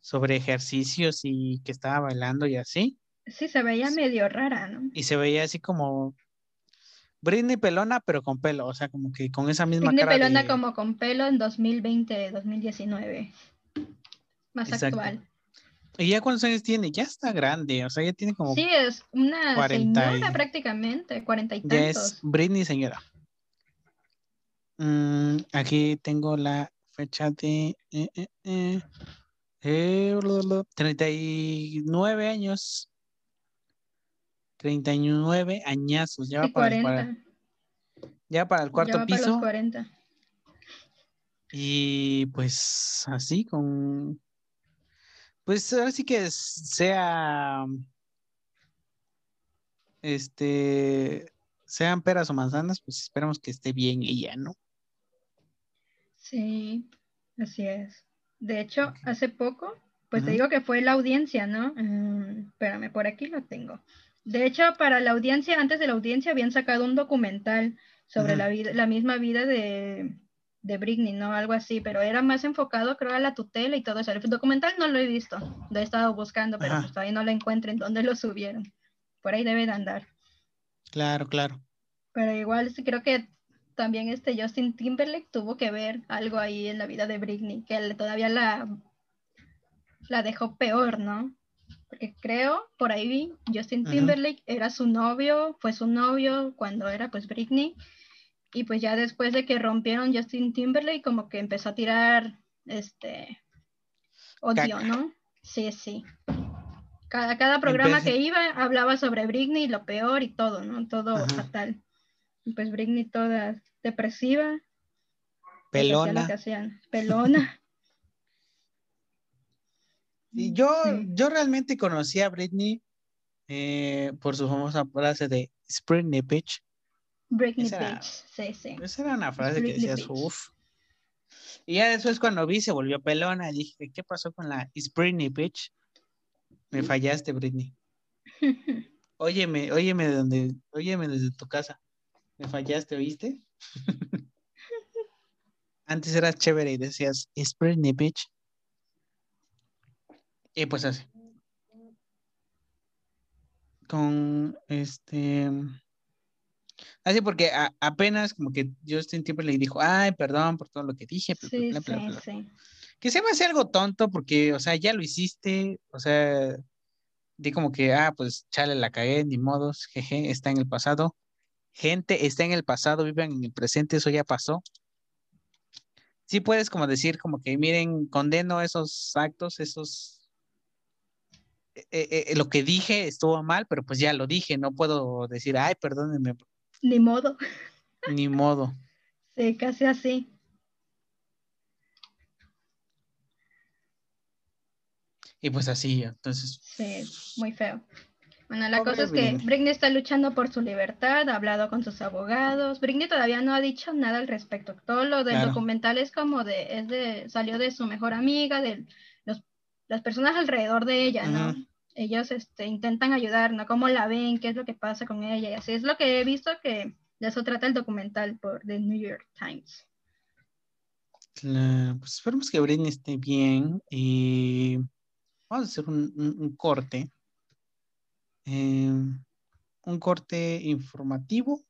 sobre ejercicios y que estaba bailando y así. Sí, se veía medio rara, ¿no? Y se veía así como Britney pelona, pero con pelo, o sea, como que con esa misma Britney pelona como con pelo en 2020, 2019. Más actual. ¿Y ya cuántos años tiene? Ya está grande, o sea, ya tiene como... Sí, es una señora prácticamente, cuarenta y tantos. Ya es Britney señora. Mm, aquí tengo la fecha de 39 eh, eh, eh, años. 39 añazos. Ya va para, el, ya para el cuarto piso. Y pues así con... Pues ahora sí que sea... Este... Sean peras o manzanas, pues esperamos que esté bien ella, ¿no? Sí, así es. De hecho, hace poco, pues te digo que fue la audiencia, ¿no? Mm, espérame, por aquí lo tengo. De hecho, para la audiencia, antes de la audiencia, habían sacado un documental sobre la, vida, la misma vida de, de Britney, ¿no? Algo así, pero era más enfocado, creo, a la tutela y todo eso. El documental no lo he visto, lo he estado buscando, pero pues todavía no lo encuentro en dónde lo subieron. Por ahí debe de andar. Claro, claro. Pero igual sí creo que también este Justin Timberlake tuvo que ver algo ahí en la vida de Britney, que todavía la, la dejó peor, ¿no? Porque creo, por ahí vi, Justin Timberlake era su novio, fue su novio cuando era pues Britney, y pues ya después de que rompieron Justin Timberlake, como que empezó a tirar este odio, ¿no? Sí, sí. Cada, cada programa que iba hablaba sobre Britney, lo peor y todo, ¿no? Todo fatal pues Britney toda depresiva. Pelona. Pelona. y yo, yo realmente conocí a Britney eh, por su famosa frase de Britney Bitch. Britney Esa era- Beach, sí, sí. Esa era una frase que Britney decías, Beach. uff. Y ya después cuando vi se volvió pelona, dije, ¿qué pasó con la Is Britney bitch? Me fallaste, Britney. Óyeme, óyeme de donde, óyeme desde tu casa. Me fallaste, ¿oíste? Antes era chévere y decías, Is Britney bitch. Y pues así. Con este. Así porque a- apenas como que Justin Timberlake le dijo, ay, perdón por todo lo que dije, bla, Sí, bla, bla, sí, bla, bla". sí. Que se me hace algo tonto porque, o sea, ya lo hiciste, o sea, di como que, ah, pues chale, la cagué, ni modos, jeje, está en el pasado. Gente, está en el pasado, vivan en el presente, eso ya pasó. Sí puedes como decir, como que miren, condeno esos actos, esos... eh, eh, eh, lo que dije estuvo mal, pero pues ya lo dije, no puedo decir, ay, perdónenme, Ni modo. ni modo. Sí, casi así. Y pues así, entonces, Sí, muy feo. Bueno, la Pobre cosa es que Britney. Britney está luchando por su libertad, ha hablado con sus abogados. Britney todavía no ha dicho nada al respecto. Todo lo del Claro. documental es como de, es de, salió de su mejor amiga, de los, las personas alrededor de ella, ¿no? Ellos este, intentan ayudar, ¿no? ¿Cómo la ven? ¿Qué es lo que pasa con ella? Y así es lo que he visto que de eso trata el documental por The New York Times. Claro, pues esperemos que Britney esté bien y vamos a hacer un, un- un corte. Eh, un corte informativo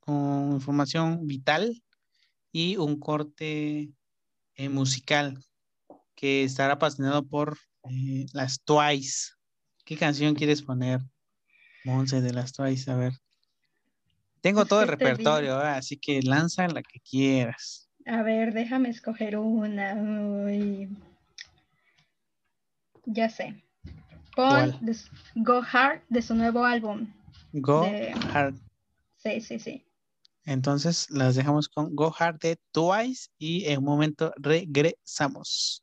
con información vital y un corte eh, musical que estará apasionado por eh, las Twice. ¿Qué canción quieres poner, Monse, de las Twice? A ver. Tengo todo el ¿qué te digo? repertorio, ¿eh? así que lanza la que quieras. A ver, déjame escoger una. Uy. Ya sé Pon ¿Cuál? des- Go Hard de su nuevo álbum. Go De- Hard. Sí, sí, sí. Entonces las dejamos con Go Hard de Twice y en un momento regresamos.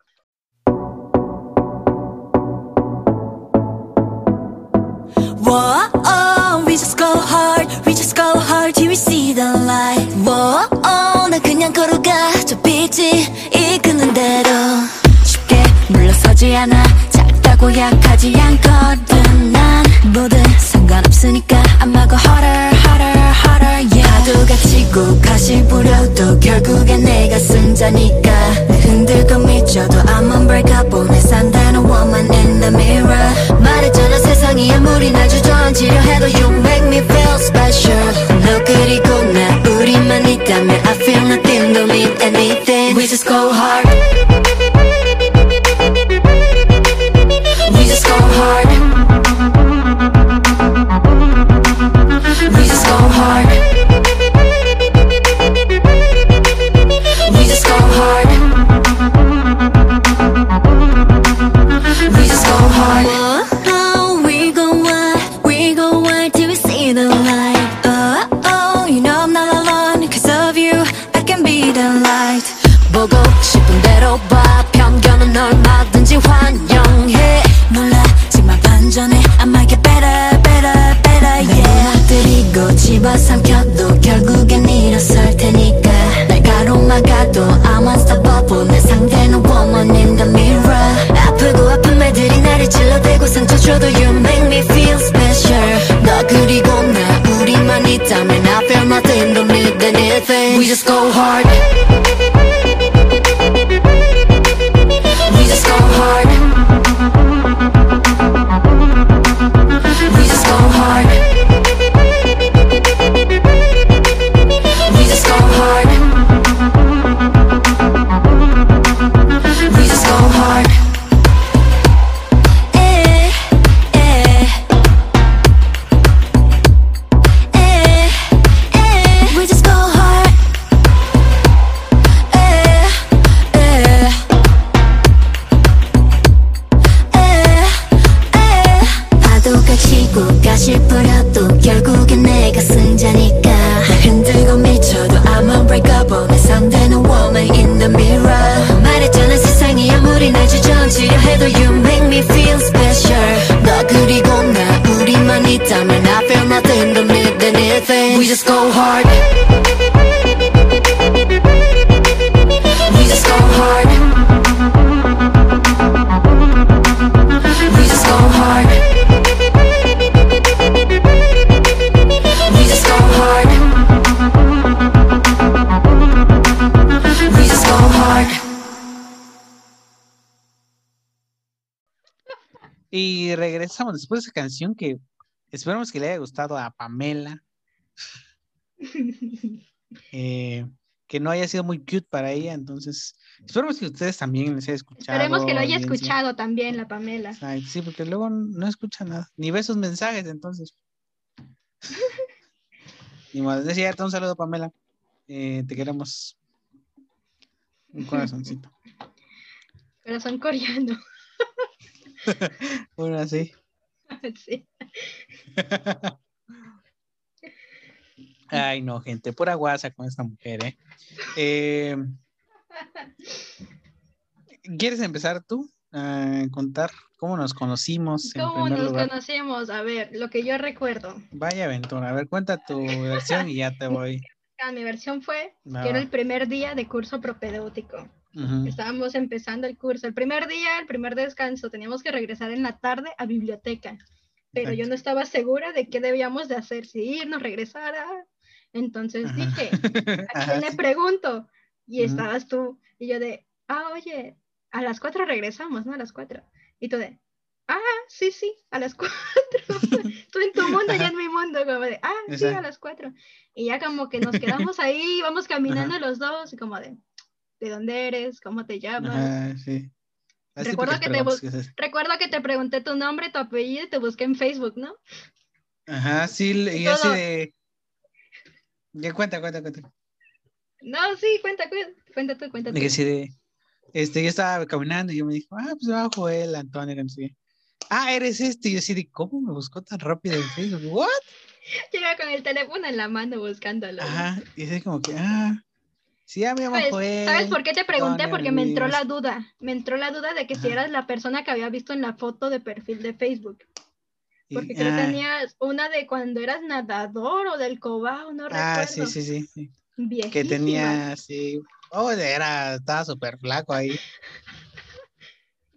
Whoa, oh, we just go hard, we just go hard till we see the light. Whoa, oh, 난 그냥 걸어가, 저 빛이 이끄는 대로. 쉽게 물러서지 않아, 작다고 약하지 않거든. 난 뭐든 상관없으니까 go harder, harder, harder, yeah. 파도가 치고 가시 부려도 결국엔 내가 승자니까. Regresamos después de esa canción que esperamos que le haya gustado a Pamela. eh, que no haya sido muy cute para ella, entonces esperemos que ustedes también les haya escuchado. Esperemos que lo haya audiencia. escuchado también la Pamela. Ay, sí, porque luego no escucha nada, ni ve sus mensajes, entonces. Ni modo, es cierto, un saludo, Pamela. Eh, te queremos. Un corazoncito. Corazón coreano. Bueno, así. sí. Ay, no, gente, pura guasa con esta mujer, ¿eh? Eh, ¿Quieres empezar tú a contar cómo nos conocimos en ¿Cómo nos lugar? conocimos? A ver, lo que yo recuerdo. Vaya aventura, a ver, cuenta tu versión y ya te voy. Mi versión fue que era el primer día de curso propedéutico. Ujú. Estábamos empezando el curso. El primer día, el primer descanso, teníamos que regresar en la tarde a biblioteca. Pero yo Exacto. no estaba segura de qué debíamos de hacer, si irnos, regresar. ah. Entonces Ajá. dije, ¿a quién le pregunto? Y estabas tú. Y yo de, ah, oye, a las cuatro regresamos, ¿no? A las cuatro. Y tú de, ah, sí, sí, a las cuatro. tú en tu mundo, yo Ajá. en mi mundo, como de, ah, sí, a Exacto. las cuatro. Y ya como que nos quedamos ahí, íbamos caminando los dos, y como de, ¿de dónde eres? ¿Cómo te llamas? Ajá, sí. Recuerdo que te que. Recuerdo que te pregunté tu nombre, tu apellido y te busqué en Facebook, ¿no? Ajá, sí, y Todo. así de. Ya cuenta, cuenta, cuenta. No, sí, cuenta, cuenta, cuenta tú, cuenta tú. De que así de. Este, yo estaba caminando y yo me dijo, ah, pues va Joel, Antonio, que no sé. Ah, eres este. Y yo así de, ¿cómo me buscó tan rápido en Facebook? ¿What? Llega con el teléfono en la mano buscándolo. Ajá, y así como que, ah, sí, llamo ¿Sabes. ¿Sabes por qué te pregunté? Porque me entró la duda. Me entró la duda de que si eras la persona que había visto en la foto de perfil de Facebook. Y- Porque creo que ah, tenías una de cuando eras nadador o del cobao, no Ah, recuerdo. sí, sí, sí, sí. Que tenía, sí. Oh, era, estaba súper flaco ahí.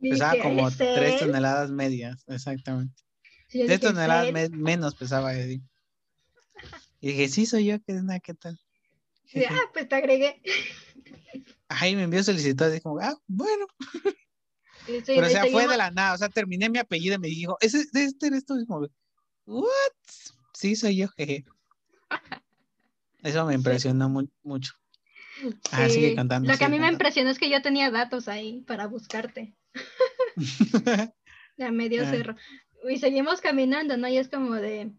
Y Pesaba como ¿es tres él? toneladas medias, exactamente. Sí, yo Tres dije, ¿es toneladas me- menos pesaba Eddie. Y dije, sí, soy yo, ¿qué, nada, ¿qué tal? Y, ah, pues te agregué. Ahí me envió solicitud, así como, ah, bueno. Sí, Pero o sea, fue de la nada, o sea, terminé mi apellido y me dijo, ¿ese, este eres tú? ¿what? Sí, soy yo, jeje. Eso me impresionó mu- mucho. Ah, sí, sigue cantando. Lo que a mí me impresionó es que yo tenía datos ahí para buscarte. a medio Ah. cerro. Y seguimos caminando, ¿no? Y es como de,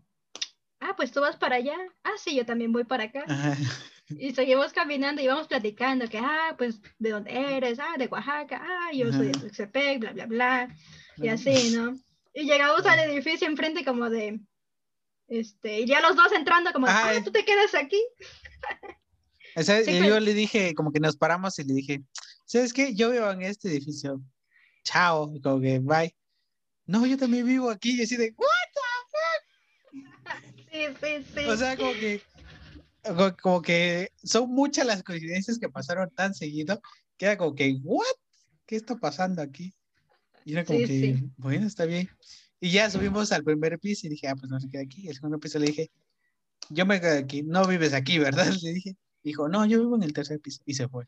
ah, pues tú vas para allá. Ah, sí, yo también voy para acá. Ajá. Y seguimos caminando y vamos platicando que, ah, pues, ¿de dónde eres? Ah, de Oaxaca. Ah, yo soy de. Tuxtepec, bla, bla, bla. Y así, ¿no? Y llegamos al edificio enfrente como de, este, y ya los dos entrando como, de, Ah, tú te quedas aquí. O sea, Sí, yo, pues. le dije, como que nos paramos y le dije, ¿sabes qué? Yo vivo en este edificio. Chao. Y como que, bye. No, yo también vivo aquí. Y así de, ¿what? Sí, sí, sí. O sea, como que, como, que son muchas las coincidencias que pasaron tan seguido que era como que, ¿what? ¿Qué está pasando aquí? Y era como Sí, que, sí. bueno, está bien. Y ya subimos al primer piso y dije, ah, pues no se queda aquí. El segundo piso le dije, yo me quedo aquí, no vives aquí, ¿verdad? Le dije, dijo, no, yo vivo en el tercer piso. Y se fue.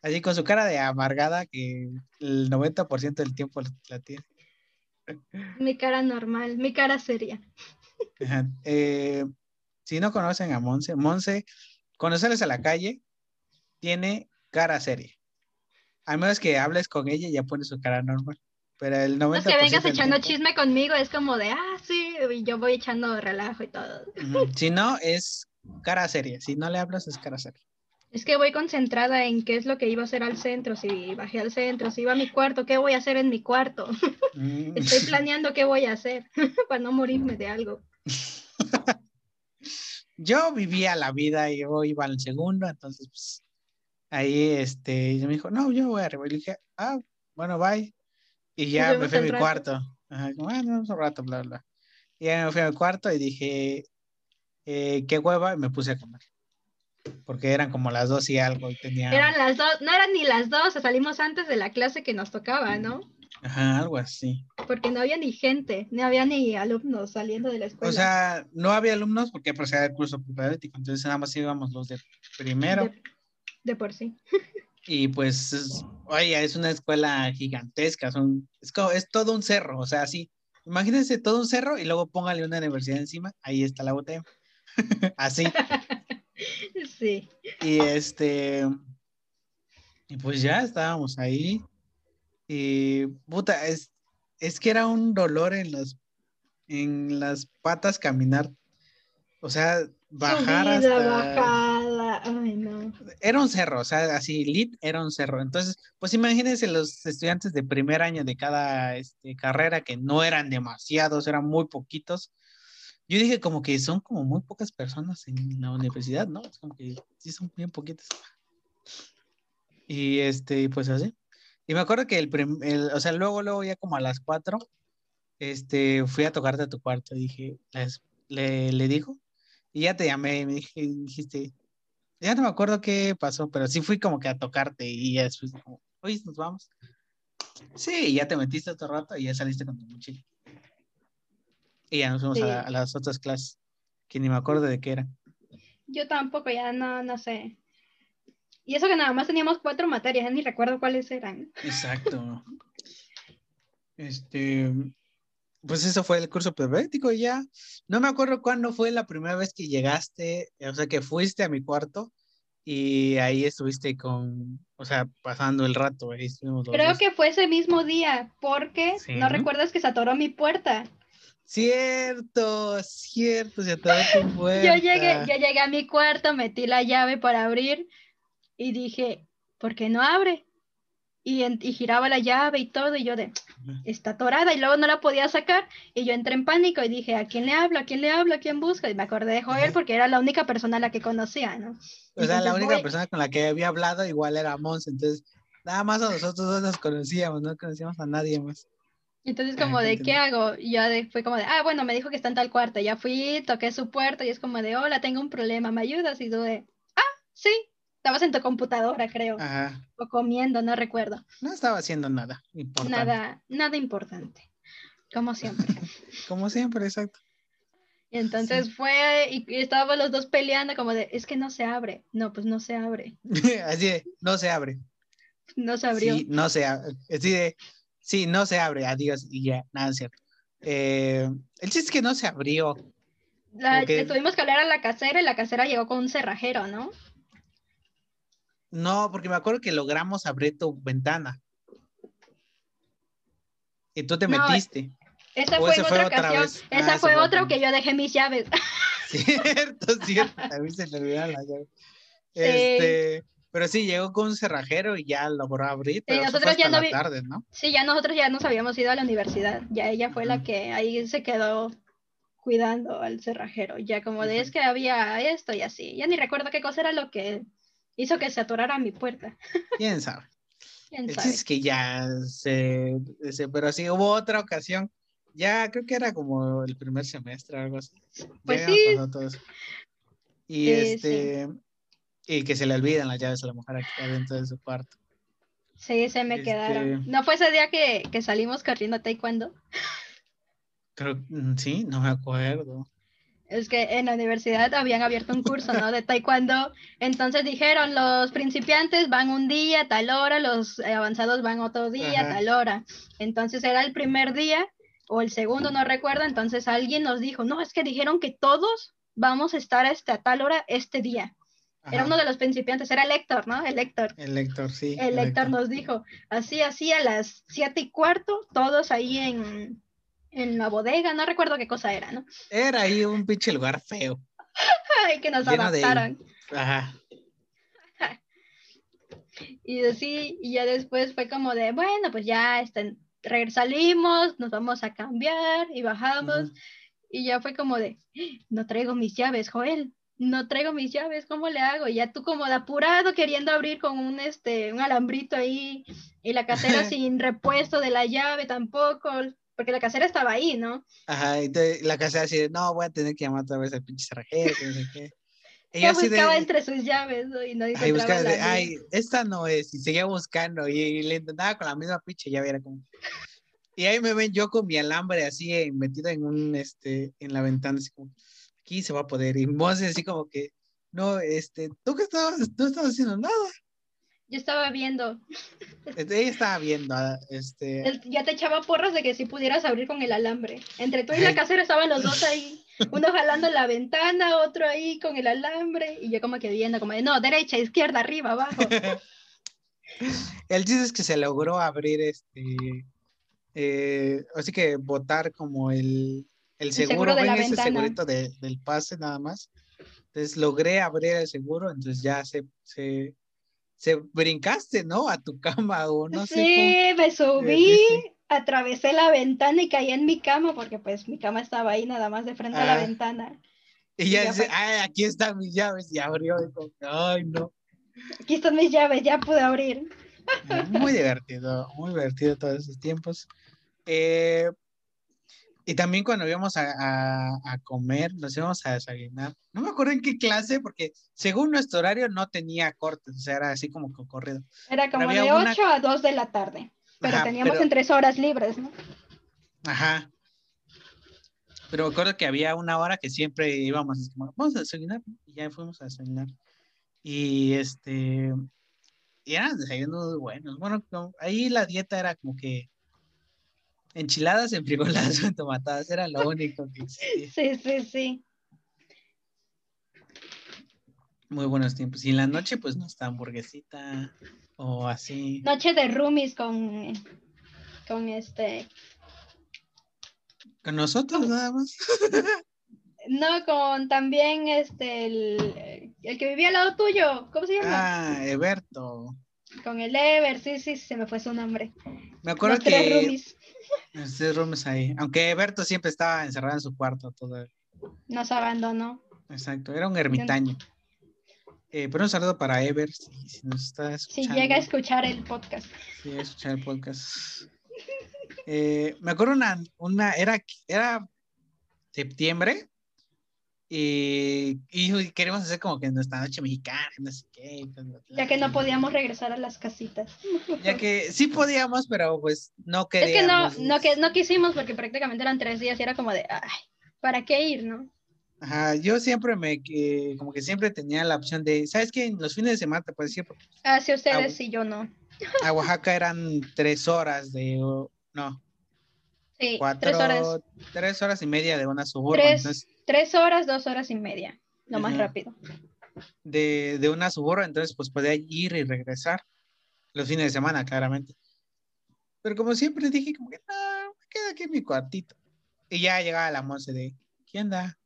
Así con su cara de amargada que el 90% del tiempo la tiene. mi cara normal, mi cara seria. Eh, si no conocen a Monse, Monse, sales a la calle, tiene cara seria. A menos que hables con ella, ya pone su cara normal. Pero el 90% No es que vengas echando tiempo- chisme conmigo, es como de, ah, sí, y yo voy echando relajo y todo. Si no, es cara seria. Si no le hablas, es cara seria. Es que voy concentrada en qué es lo que iba a hacer al centro, si bajé al centro, si iba a mi cuarto, qué voy a hacer en mi cuarto. Mm. Estoy planeando qué voy a hacer para no morirme de algo. Yo vivía la vida y yo iba al segundo, entonces pues, ahí este, ella me dijo, no, yo voy arriba. Y le dije, ah, bueno, bye. Y ya me fui a mi cuarto. Ajá, como, ah, un rato, bla, bla. Y ya me fui a mi cuarto y dije, eh, qué hueva, y me puse a comer. Porque eran como las dos y algo y tenía Eran las dos, no eran ni las dos, salimos antes de la clase que nos tocaba, ¿no? Ajá, algo así. Porque no había ni gente, no había ni alumnos saliendo de la escuela. O sea, no había alumnos porque procedía el curso propedéutico, entonces nada más íbamos los de primero. de, de por sí. Y pues, es- oye, es una escuela gigantesca, son, es, como- es todo un cerro, o sea, sí, Imagínense todo un cerro y luego póngale una universidad encima, ahí está la UTM. Así. Sí. Y este, y pues ya estábamos ahí. Y puta, es, es que era un dolor en las, en las patas caminar. O sea, bajar Subida, hasta. bajada. Ay, no. Era un cerro, o sea, así, lit era un cerro. Entonces, pues imagínense los estudiantes de primer año de cada este, carrera, que no eran demasiados, eran muy poquitos. Yo dije como que son como muy pocas personas en la universidad, ¿no? Es como que sí son bien poquitas. Y este, pues así. Y me acuerdo que el, prim- el- o sea, luego, luego ya como a las cuatro, este, fui a tocarte a tu cuarto. Dije, les- le, le dijo, y ya te llamé y me dije, dijiste, ya no me acuerdo qué pasó, pero sí fui como que a tocarte y ya después, como, oye, nos vamos. Sí, y ya te metiste otro rato y ya saliste con tu mochila. Y ya nos fuimos a, Sí. la- a las otras clases, que ni me acuerdo de qué era. Yo tampoco, ya no, no sé. Y eso que nada más teníamos cuatro materias, ni recuerdo cuáles eran. Exacto. Este, pues eso fue el curso pedagógico ya. No me acuerdo cuándo fue la primera vez que llegaste, o sea, que fuiste a mi cuarto y ahí estuviste con, o sea, pasando el rato. Ahí estuvimos Creo que fue ese mismo día, porque Sí. no recuerdas que se atoró mi puerta. Cierto, cierto, se atoró tu Yo puerta. llegué, yo llegué a mi cuarto, metí la llave para abrir y dije, ¿por qué no abre? Y, en- y giraba la llave y todo, y yo de, está atorada, y luego no la podía sacar, y yo entré en pánico y dije, ¿a quién le hablo? ¿A quién le hablo? ¿A quién busca? Y me acordé de Joel porque era la única persona a la que conocía, ¿no? O sea, la única voy- persona con la que había hablado igual era Mons, entonces nada más a nosotros dos nos conocíamos, no conocíamos a nadie más. Entonces como de, ¿qué hago? Y ya de- fue como de, ah, bueno, me dijo que está en tal cuarto, ya fui, toqué su puerta y es como de, hola, tengo un problema, ¿me ayudas? Y yo de, ah, sí, estabas en tu computadora, creo, Ajá. o comiendo, no recuerdo. No estaba haciendo nada importante. Nada, nada importante, como siempre. Como siempre, exacto. Y entonces fue y, y estábamos los dos peleando como de, es que no se abre. No, pues no se abre. Así de, no se abre. No se abrió. Sí, no se abre. Así de, sí, no se abre, adiós, y ya, nada es cierto. Eh, el chiste es que no se abrió. La- tuvimos que hablar a la casera y la casera llegó con un cerrajero, ¿no? No, porque me acuerdo que logramos abrir tu ventana. Y tú te No, metiste. Esa fue otra ocasión. vez. Ah, Esa esa fue otra que yo dejé mis llaves. Cierto, cierto. A mí se me olvidaron las llaves. Sí. Este, pero sí, llegó con un cerrajero y ya logró abrir, pero fue nosotros ya no vi- tarde, ¿no? Sí, ya nosotros ya nos habíamos ido a la universidad. Ya ella fue la que ahí se quedó cuidando al cerrajero. Ya como de es que había esto y así. Ya ni recuerdo qué cosa era lo que hizo que se atorara mi puerta. ¿Quién sabe? ¿Quién sabe? es que ya se, se- pero sí, hubo otra ocasión, ya creo que era como el primer semestre o algo así. Pues sí. Y Sí, este, y que se le olvidan las llaves a la mujer aquí adentro de su cuarto. Sí, se me Este- quedaron. ¿No fue ese día que, que salimos corriendo a taekwondo? Creo, mm, sí, no me acuerdo. Es que en la universidad habían abierto un curso, ¿no? De taekwondo. Entonces dijeron, los principiantes van un día, tal hora, los avanzados van otro día, Ajá. tal hora. Entonces era el primer día o el segundo, no recuerdo. Entonces alguien nos dijo, no, es que dijeron que todos vamos a estar hasta tal hora este día. Era Ajá, uno de los principiantes, era el Héctor, ¿no? El Héctor. El lector, sí. El Héctor nos dijo, así, así a las siete y cuarto, todos ahí en, en la bodega, no recuerdo qué cosa era, ¿no? Era ahí un pinche lugar feo. Ay, que nos de- adaptaron. Ajá. Y así, y ya después fue como de, bueno, pues ya re- salimos, nos vamos a cambiar y bajamos. Y ya fue como de, no traigo mis llaves, Joel, no traigo mis llaves, ¿cómo le hago? Y ya tú como de apurado queriendo abrir con un, este, un alambrito ahí y la casera sin repuesto de la llave tampoco, porque la casera estaba ahí, ¿no? Ajá, y te- la casa así de, no, voy a tener que llamar otra vez al pinche que no sé qué. Yo así de, buscaba entre sus llaves ¿no? y no encontraba buscaba la de, ay, esta no es, y seguía buscando, y, y le intentaba con la misma pinche llave, era como... Y ahí me ven yo con mi alambre así, eh, metido en un, este, en la ventana, así como, aquí se va a poder, y Monse así como que, no, este, ¿tú qué estabas, no estabas haciendo nada? Yo estaba viendo. Ella estaba viendo, ah, este, Ya te echaba porras de que si pudieras abrir con el alambre. Entre tú y la casera estaban los dos ahí. Uno jalando la ventana, otro ahí con el alambre. Y yo como que viendo, como de, no, derecha, izquierda, arriba, abajo. el chiste es que se logró abrir este, eh, así que votar como el, el seguro, seguro de la ese ventana. segurito de- del pase nada más. Entonces logré abrir el seguro, entonces ya se, se, se brincaste, ¿no? A tu cama o no sé. cómo. sí, me subí, Sí, sí. atravesé la ventana y caí en mi cama, porque pues mi cama estaba ahí nada más de frente a la Ah. ventana. Y ya ya dice, fue. ay, aquí están mis llaves y abrió. y que, ay, no. Aquí están mis llaves, ya pude abrir. Muy divertido, muy divertido todos esos tiempos. Eh, y también cuando íbamos a, a- a comer, nos íbamos a desayunar. No me acuerdo en qué clase, porque según nuestro horario no tenía cortes, o sea, era así como que corrido. Era como de una- 8 a 2 de la tarde. Pero Ajá, teníamos pero- en tres horas libres, ¿no? Ajá. Pero me acuerdo que había una hora que siempre íbamos, así como, vamos a desayunar, y ya fuimos a desayunar. Y este, y eran desayunos buenos. Bueno, ahí la dieta era como que enchiladas, enfrijoladas o entomatadas, era lo único que existía. Sí, sí, sí. Muy buenos tiempos. Y en la noche, pues no está hamburguesita o así. Noche de roomies con, con este, Con nosotros nada más. no, con también este, el, el que vivía al lado tuyo, ¿cómo se llama? Ah, Eberto. Con el Ever, sí, sí, se me fue su nombre. Me acuerdo Los que roomies ahí. Aunque Eberto siempre estaba encerrado en su cuarto todo nos abandonó. Exacto, era un ermitaño. Eh, pero un saludo para Ever, si, si nos está Si escuchando. llega a escuchar el podcast. si llega a escuchar el podcast. Eh, me acuerdo una, una era, era septiembre y, y queremos hacer como que nuestra noche mexicana, no sé qué. bla, bla, bla. Ya que no podíamos regresar a las casitas. Ya que sí podíamos, pero pues no Es que no, queríamos. no, que, no quisimos porque prácticamente eran tres días y era como de, ay, ¿para qué ir, no? Ajá, yo siempre me, como que siempre tenía la opción de, ¿sabes qué? En los fines de semana te puedes ir, porque Hacia ustedes Ah, y yo no. a Oaxaca eran tres horas de, no, Sí, cuatro, tres horas. tres horas y media de una suburban. Tres, Entonces, tres horas, dos horas y media. Lo más Ajá. rápido. de, de una suburban, entonces pues podía ir y regresar los fines de semana, claramente. Pero como siempre dije, como que no, me quedo aquí en mi cuartito. Y ya llegaba la Monse de, ¿qué onda?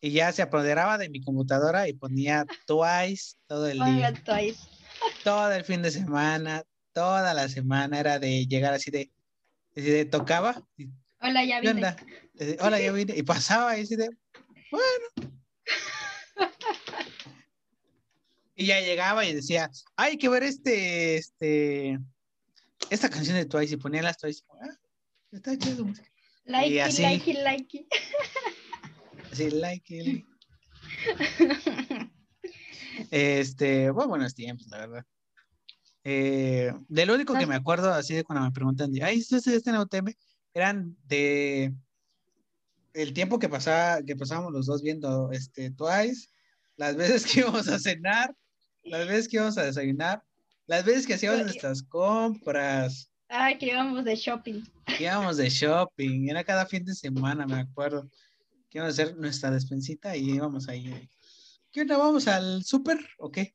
Y ya se apoderaba de mi computadora y ponía Twice todo el día. Twice. todo el fin de semana, toda la semana era de llegar así de, así de tocaba, y, Hola, ya ¿qué vine. Hola, ya vine, y pasaba y así de, bueno. Y ya llegaba y decía, hay que ver este, este, esta canción de Twice, y ponía las Twice, ah, está chido, música. Likey, así. likey, likey. así, like, it. Este, bueno, buenos tiempos, la verdad. Eh, de lo único que me acuerdo, así de cuando me preguntan, ay, ¿tú estudiaste en la UTM? Eran de el tiempo que pasaba, que pasábamos los dos viendo este Twice, las veces que íbamos a cenar, las veces que íbamos a desayunar, las veces que hacíamos nuestras compras, Ay, que íbamos de shopping. que íbamos de shopping, era cada fin de semana, me acuerdo, que íbamos a hacer nuestra despensita y íbamos ahí. ¿Qué onda? ¿Vamos al súper o qué?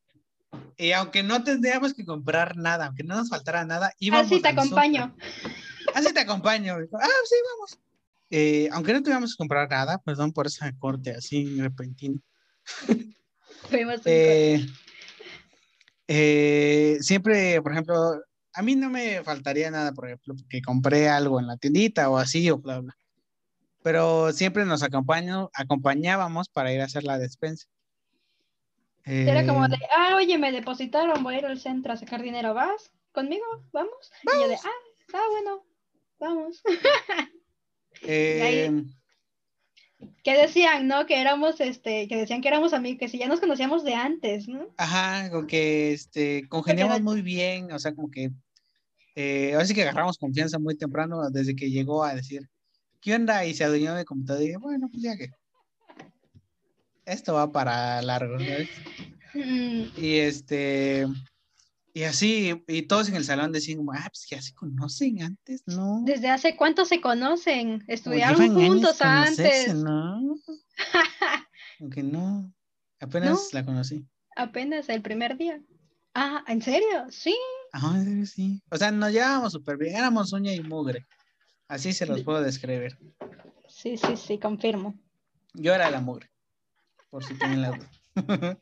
Y aunque no tendríamos que comprar nada, aunque no nos faltara nada, íbamos Así te acompaño. súper. Así te acompaño. Ah, sí, vamos. Eh, aunque no tuviéramos que comprar nada, perdón por ese corte así repentino. Fuimos un Eh, eh, siempre, por ejemplo, a mí no me faltaría nada, por ejemplo, que compré algo en la tiendita o así o bla, bla. Pero siempre nos acompañó, acompañábamos para ir a hacer la despensa. Era como Eh, de, ah, oye, me depositaron, voy a ir al centro a sacar dinero, ¿vas conmigo? ¿Vamos? Y yo de, ah, ah, bueno, vamos. eh, Que decían, ¿no? Que éramos, este, que decían que éramos amigos, que si ya nos conocíamos de antes, ¿no? Ajá, con que este, congeniamos muy bien, o sea, como que eh, ahora sí que agarramos confianza muy temprano desde que llegó a decir, ¿qué onda? Y se adueñó de computadora y dije, bueno, pues ya que esto va para largo, ¿sabes? Mm, Y este, Y así, y todos en el salón decían, ah, pues ya se conocen antes, ¿no? ¿Desde hace cuánto se conocen? Estudiaron juntos antes. ¿no? Aunque no, apenas la conocí. Apenas el primer día. Ah, ¿en serio? Sí. Ah, en serio, sí. O sea, nos llevábamos súper bien, éramos uña y mugre. Así se los puedo describir. Sí, sí, sí, confirmo. Yo era la mugre, por si tienen la duda.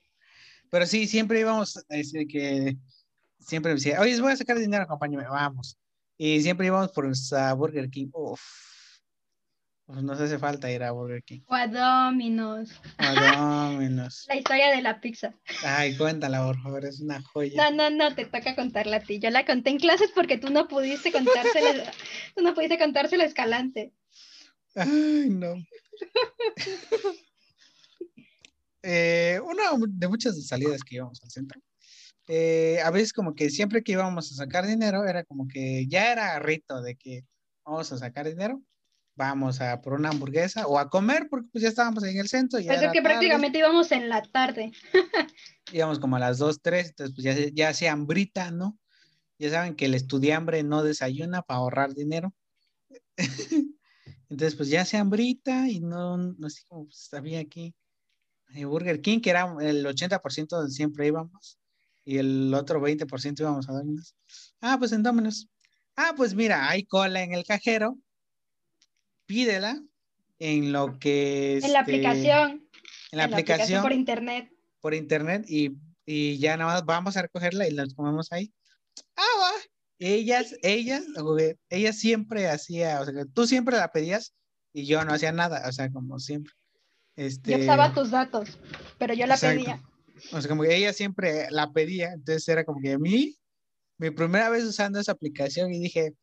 Pero sí, siempre íbamos a decir que, siempre me decía, oye, voy a sacar dinero, acompáñame, vamos. Y siempre íbamos por a Burger King. Uf. Pues nos hace falta ir a Burger King. O a Domino's. A Domino's. La historia de la pizza. Ay, cuéntala, por favor, es una joya. No, no, no, te toca contarla a ti. Yo la conté en clases porque tú no pudiste contársela, tú no pudiste contársela a Escalante. Ay, no. Eh, una de muchas salidas que íbamos al centro. Eh, a veces como que siempre que íbamos a sacar dinero era como que ya era rito de que vamos a sacar dinero, vamos a por una hamburguesa o a comer porque pues ya estábamos en el centro. Ya Pues es que tarde, prácticamente íbamos en la tarde. íbamos como a las 2, 3, entonces pues ya, ya hacía hambrita, ¿no? Ya saben que el estudiambre no desayuna para ahorrar dinero. Entonces, pues ya hacía hambrita y no, no sé cómo pues, había aquí eh, Burger King, que era el 80% donde siempre íbamos, y el otro 20% íbamos a Domino's. Ah, pues en Domino's. Ah, pues mira, hay cola en el cajero, pídela en lo que... En la este, aplicación. En la aplicación por internet. por internet y, y ya nada más vamos a recogerla y la comemos ahí. Ah, va. Ellas, ellas, ella siempre hacía, o sea, que tú siempre la pedías y yo no hacía nada, o sea, como siempre. Este, Yo usaba tus datos, pero yo la Exacto. pedía. O sea, como que ella siempre la pedía, entonces era como que a mí, mi primera vez usando esa aplicación y dije,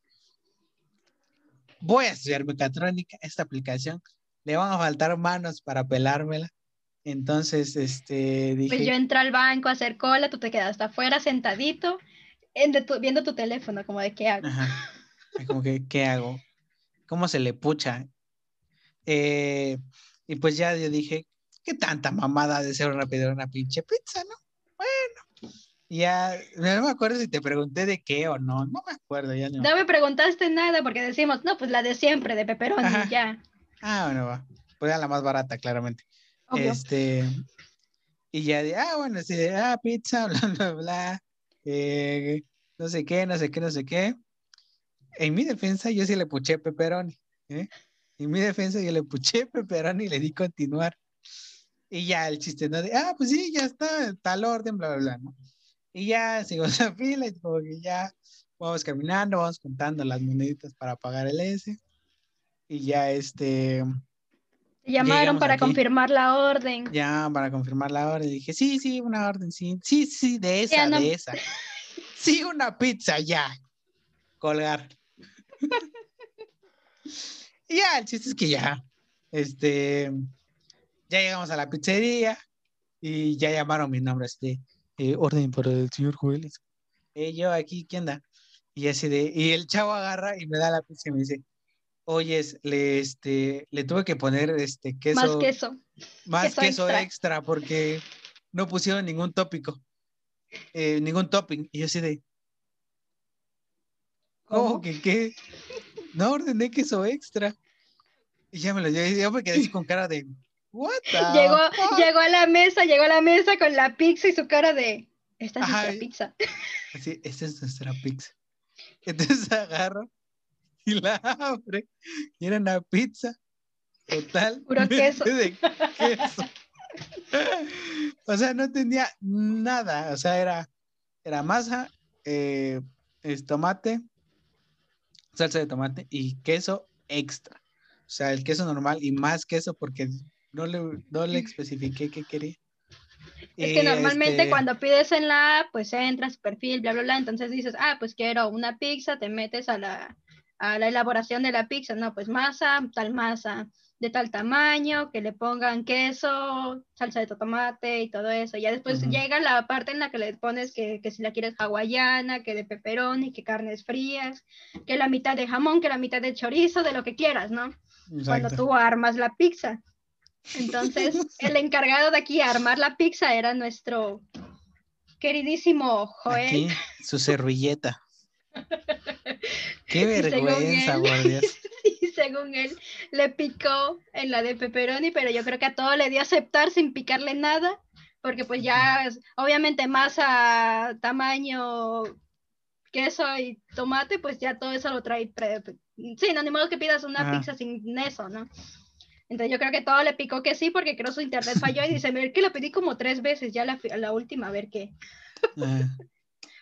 voy a estudiar mecatrónica, esta aplicación, le van a faltar manos para pelármela. Entonces, este, dije, Pues yo entré al banco a hacer cola, tú te quedaste afuera sentadito, tu- viendo tu teléfono, como de qué hago. Ajá. Como que, ¿qué hago? ¿Cómo se le pucha? Eh, y pues ya yo dije, ¿qué tanta mamada de ser una pedir una pinche pizza, no? Bueno, ya, no me acuerdo si te pregunté de qué o no, no me acuerdo, ya no. No me preguntaste nada porque decimos, no, pues la de siempre, de pepperoni, Ajá. ya. Ah, bueno, va. Pues era la más barata, claramente. Obvio. Este, y ya de, ah, bueno, sí, de, ah, pizza, bla, bla, bla, eh, no sé qué, no sé qué, no sé qué. En mi defensa, yo sí le puché pepperoni, ¿eh? En mi defensa, yo le puché pepperoni y le di continuar. Y ya el chiste, ¿no? De, ah, pues sí, ya está, tal orden, bla, bla, bla, ¿no? Y ya sigo la fila y como que ya vamos caminando, vamos contando las moneditas para pagar el S. Y ya este, Te llamaron para aquí. confirmar la orden. ya para confirmar la orden, dije, sí, sí, una orden, sí, sí, sí, de esa, no- de esa. Sí, una pizza, ya. Colgar. y ya, el chiste es que ya, este, ya llegamos a la pizzería y ya llamaron mi nombre, este, eh, orden para el señor Joel. Eh, yo aquí, ¿quién da? Y así de, y el chavo agarra y me da la pizza y me dice, oyes, le, este, le tuve que poner, este, queso. Más queso. Más Queso queso extra. extra. porque no pusieron ningún tópico, eh, ningún topping. Y yo así de, ¿cómo ¿Cómo? que qué? No ordené queso extra. Y ya me lo llevé, yo me quedé así con cara de, ¿what Llegó, fuck?". llegó a la mesa, llegó a la mesa con la pizza y su cara de, esta es nuestra pizza. Así, esta es nuestra pizza. Entonces agarro y la abre y era una pizza total Puro queso. de queso. O sea, no tenía nada. O sea, era, era masa, eh, es tomate, salsa de tomate y queso extra. O sea, el queso normal y más queso porque no le, no le especifiqué qué quería. Es que normalmente este, cuando pides en la app, pues entras, perfil, bla, bla, bla, entonces dices, ah, pues quiero una pizza, te metes a la, a la elaboración de la pizza, no, pues masa, tal masa, de tal tamaño, que le pongan queso, salsa de tomate y todo eso. Ya después llega la parte en la que le pones que, que si la quieres hawaiana, que de pepperoni, que carnes frías, que la mitad de jamón, que la mitad de chorizo, de lo que quieras, ¿no? Cuando tú armas la pizza. Entonces, el encargado de aquí a armar la pizza era nuestro queridísimo Joel. Aquí, su servilleta. Qué vergüenza, por Dios. y según él, le picó en la de pepperoni, pero yo creo que a todo le dio aceptar sin picarle nada, porque pues ya, obviamente, masa, tamaño, queso y tomate, pues ya todo eso lo trae. pre- sí, no, ni modo que pidas una Ajá. pizza sin eso, ¿no? Entonces yo creo que todo le picó que sí, porque creo su internet falló y dice, ver que lo pedí como tres veces, ya la, la última, a ver qué, Ah,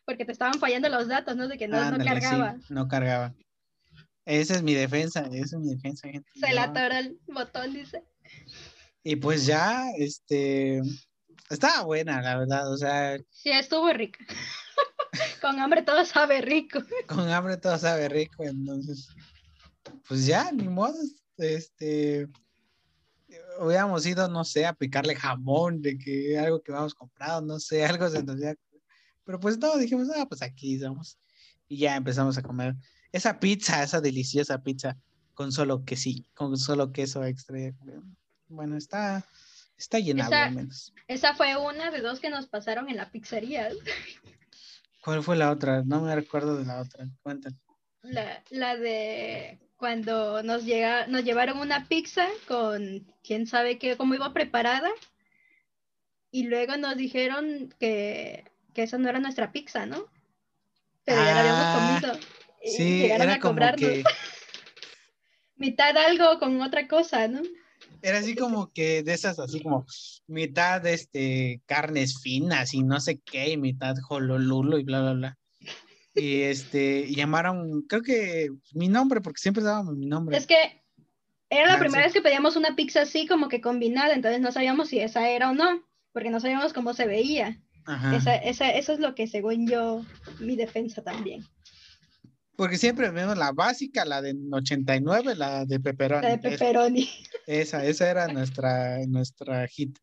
porque te estaban fallando los datos, ¿no? De que no, no ándale, sí, cargaba. no cargaba. Esa es mi defensa, esa es mi defensa, gente. Se No. atoró el botón, dice. Y pues ya, este, estaba buena, la verdad, o sea, Sí, estuvo rica. Con hambre todo sabe rico. con hambre todo sabe rico, entonces, pues ya, ni modo, este, hubiéramos ido, no sé, a picarle jamón, de que algo que habíamos comprado, no sé, algo se nos había- pero pues no, dijimos, ah, pues aquí vamos, y ya empezamos a comer esa pizza, esa deliciosa pizza, con solo que sí, con solo queso extra, bueno, está, está llenado Esa- al menos. Esa fue una de dos que nos pasaron en la pizzería. ¿Cuál fue la otra? No me recuerdo de la otra, cuéntame. La, la de cuando nos, llega, nos llevaron una pizza con quién sabe qué, cómo iba preparada. Y luego nos dijeron que, que esa no era nuestra pizza, ¿no? Pero ya la Ah, habíamos comido. Y Sí, llegaron era a como cobrarnos que, mitad algo con otra cosa, ¿no? era así como que de esas, así como mitad este, carnes finas y no sé qué, y mitad hololulo y bla, bla, bla. Y este, y llamaron, creo que mi nombre, porque siempre dábamos mi nombre. Es que era la Nancy. primera vez que pedíamos una pizza así como que combinada, entonces no sabíamos si esa era o no, porque no sabíamos cómo se veía. Esa, esa, eso es lo que según yo, mi defensa también. Porque siempre vemos la básica, la de 89, la de pepperoni. La de pepperoni. Esa, esa era nuestra, nuestra hit.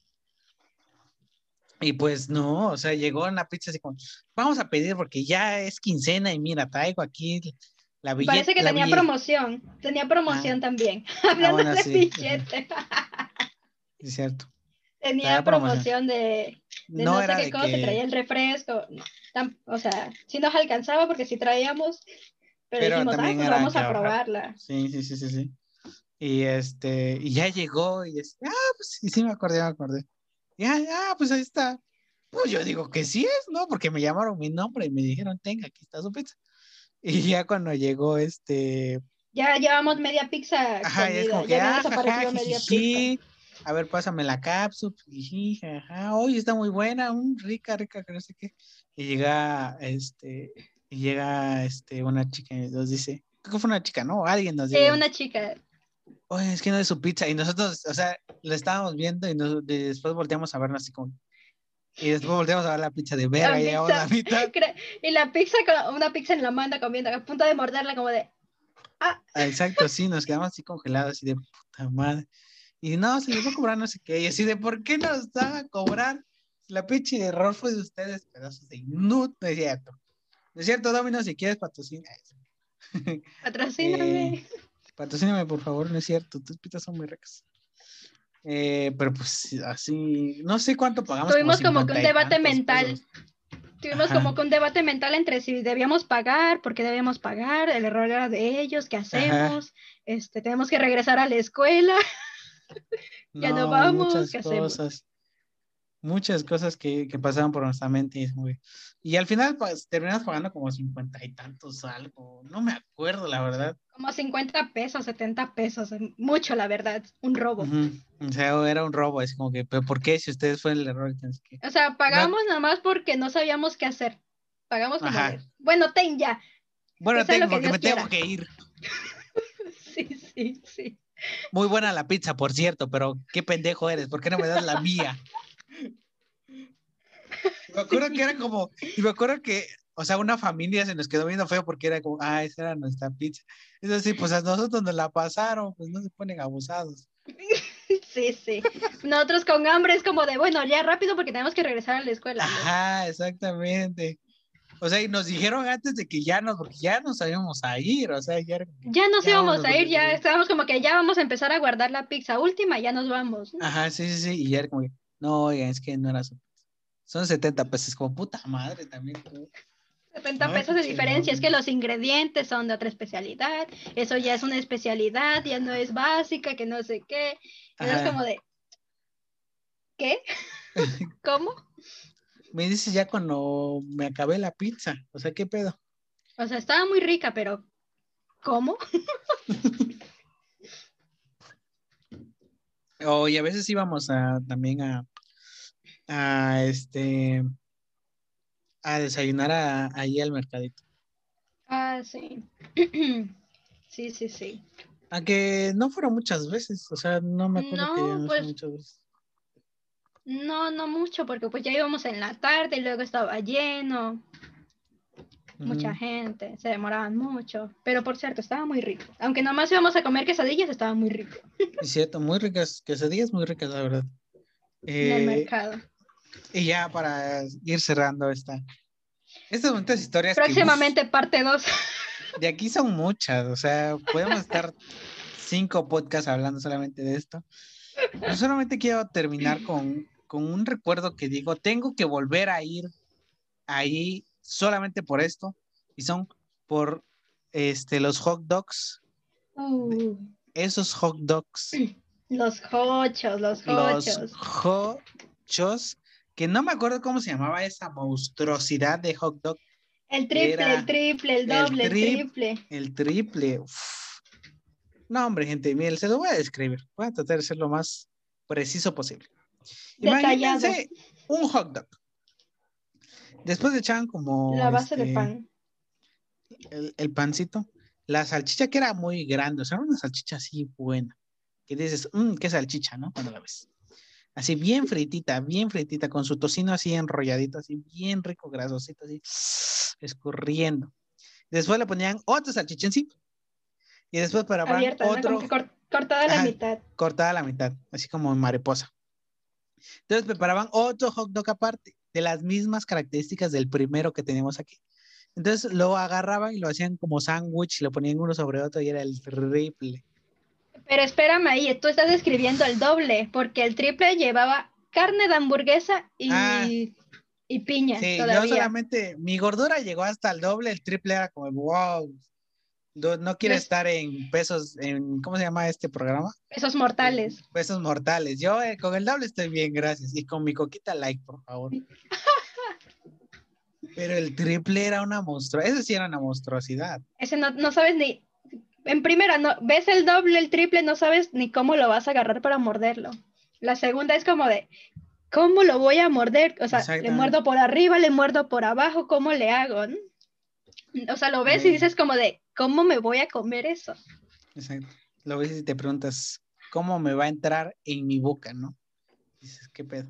Y pues no, o sea, llegó una pizza así como, vamos a pedir porque ya es quincena y mira, traigo aquí la billete. Parece que tenía promoción, tenía promoción también. Hablando bueno, de sí. billete, Es cierto. tenía promoción. promoción de, de No, no, sé qué cosa, que, traía el refresco. tam- o sea, sí nos alcanzaba porque sí traíamos, pero, Pero dijimos, ah, también pues era vamos a probarla. sí, sí, sí, sí, sí. Y este, y ya llegó y es, ah, pues sí, sí me acordé, me acordé. Ya, ah, pues ahí está. Pues yo digo que sí es, ¿no? Porque me llamaron mi nombre y me dijeron, tenga, aquí está su pizza. Y ya cuando llegó este, Ya llevamos media pizza Ajá, y es comida, como que, ya ah, jaja, media jijiji. A ver, pásame la cápsula. jiji, jaja, Oye, está muy buena, un rica, rica, que no sé qué. Y llega, este, y llega, este, una chica y nos dice, creo que fue una chica, ¿no? Alguien nos Sí, dice, una chica. Oye, es que no es su pizza. Y nosotros, o sea, la estábamos viendo y nos- y después volteamos a vernos así como, y después volteamos a ver la pizza de verga, y la pizza. mitad. Y la pizza, con una pizza en la mano comiendo, a punto de morderla como de, Ah, Exacto, sí, nos quedamos así congelados, así de puta madre. Y no, se les va a cobrar no sé qué. Y así de, ¿por qué nos van a cobrar? La pinche error fue de ustedes, pedazos de inútil. No es cierto. No es cierto, Domino, si quieres patrocinar. patrocíname. Eh, patrocíname, por favor, no es cierto. Tus pizzas son muy ricas. Eh, pero pues así, no sé cuánto pagamos. Tuvimos como que un 50 y debate mental. pesos. Tuvimos Ajá. como que un debate mental entre si debíamos pagar, por qué debíamos pagar, el error era de ellos, ¿qué hacemos? Este, tenemos que regresar a la escuela. Ya no vamos, Muchas ¿qué hacemos? Muchas cosas que, que pasaban por nuestra mente. Y, muy- y al final, pues, terminamos pagando como cincuenta y tantos algo. No me acuerdo, la verdad. Como 50 pesos, 70 pesos, mucho la verdad, un robo. Ujú. O sea, era un robo. Es como que, ¿pero por qué? Si ustedes fue el error. entonces, ¿qué? O sea, pagamos nada más porque no sabíamos qué hacer. Pagamos como, bueno, ten ya. Bueno, Eso tengo, que porque me tengo que ir. Sí, sí, sí. Muy buena la pizza, por cierto, pero qué pendejo eres. ¿Por qué no me das la mía? Me acuerdo que era como, y me acuerdo que, o sea, una familia se nos quedó viendo feo porque era como, ah, esa era nuestra pizza. Eso sí, pues a nosotros nos la pasaron, pues no se ponen abusados. Sí, sí. Nosotros con hambre es como de, bueno, ya rápido porque tenemos que regresar a la escuela. ¿no? Ajá, exactamente. O sea, y nos dijeron antes de que ya nos, porque ya nos íbamos a ir, o sea, ya Ya nos Ya íbamos a ir, ya estábamos como que ya vamos a empezar a guardar la pizza última, ya nos vamos. Ajá, sí, sí, sí, y ya era como que, no, oigan, es que no era su. Son 70 pesos, como puta madre también. 70 Ay, pesos de diferencia. Es que los ingredientes son de otra especialidad. Eso ya es una especialidad, ya no es básica, que no sé qué. Es como de. ¿Qué? ¿Cómo? Me dices ya cuando me acabé la pizza. O sea, ¿qué pedo? O sea, estaba muy rica, pero ¿cómo? O y a veces íbamos a, también a, a este a desayunar a- ahí al mercadito. Ah, sí. Sí, sí, sí. Aunque no fueron muchas veces, o sea, no me acuerdo que No, no pues, muchas veces. No, no mucho, porque pues ya íbamos en la tarde y luego estaba lleno, mucha gente, se demoraban mucho. Pero por cierto, estaba muy rico. Aunque nomás íbamos a comer quesadillas, estaba muy rico Es cierto, muy ricas, quesadillas muy ricas, la verdad. en el Eh, mercado. Y ya para ir cerrando esta. Estas bonitas historias que, Próximamente parte 2. de aquí son muchas, o sea, podemos estar cinco podcasts hablando solamente de esto. Yo solamente quiero terminar con, con un recuerdo que digo, tengo que volver a ir ahí solamente por esto, y son por este, los hot dogs, Uh, esos hot dogs, los hochos, los los hochos. Que no me acuerdo cómo se llamaba esa monstruosidad de hot dog, El triple, el triple, el el doble, el, trip- triple. el triple. uf. No, hombre, gente, miren, se lo voy a describir. Voy a tratar de ser lo más preciso posible. Detallado. Imagínense un hot dog. Después le echaban como La base de este, pan. El, el pancito, la salchicha que era muy grande, o sea, era una salchicha así buena. Que dices, mmm, qué salchicha, ¿no? Cuando la ves. Así bien fritita, bien fritita, con su tocino así enrolladito, así bien rico, grasosito, así escurriendo. Después le ponían otra salchicha encima. Y después para otro cortada a la Ajá. mitad. cortada a la mitad, así como en mariposa. Entonces preparaban otro hot dog aparte, de las mismas características del primero que tenemos aquí. Entonces lo agarraban y lo hacían como sándwich, lo ponían uno sobre otro y era el triple. Pero espérame ahí, tú estás describiendo el doble, porque el triple llevaba carne de hamburguesa y, Ah. y piña Sí, yo todavía. solamente, mi gordura llegó hasta el doble, el triple era como, wow, no, no quiere Pues- estar en pesos, en, ¿cómo se llama este programa? Esos mortales. Pesos mortales. Yo eh, con el doble estoy bien, gracias. Y con mi coquita like, por favor. Pero el triple era una monstruosidad. Ese sí era una monstruosidad. Ese no, no sabes ni. En primera, no, ves el doble, el triple, no sabes ni cómo lo vas a agarrar para morderlo. La segunda es como de, ¿cómo lo voy a morder? O sea, le muerdo por arriba, le muerdo por abajo, ¿cómo le hago? no? O sea, lo ves Sí. y dices como de, ¿cómo me voy a comer eso? Exacto. Lo ves y te preguntas, ¿cómo me va a entrar en mi boca, no? Dices, ¿qué pedo?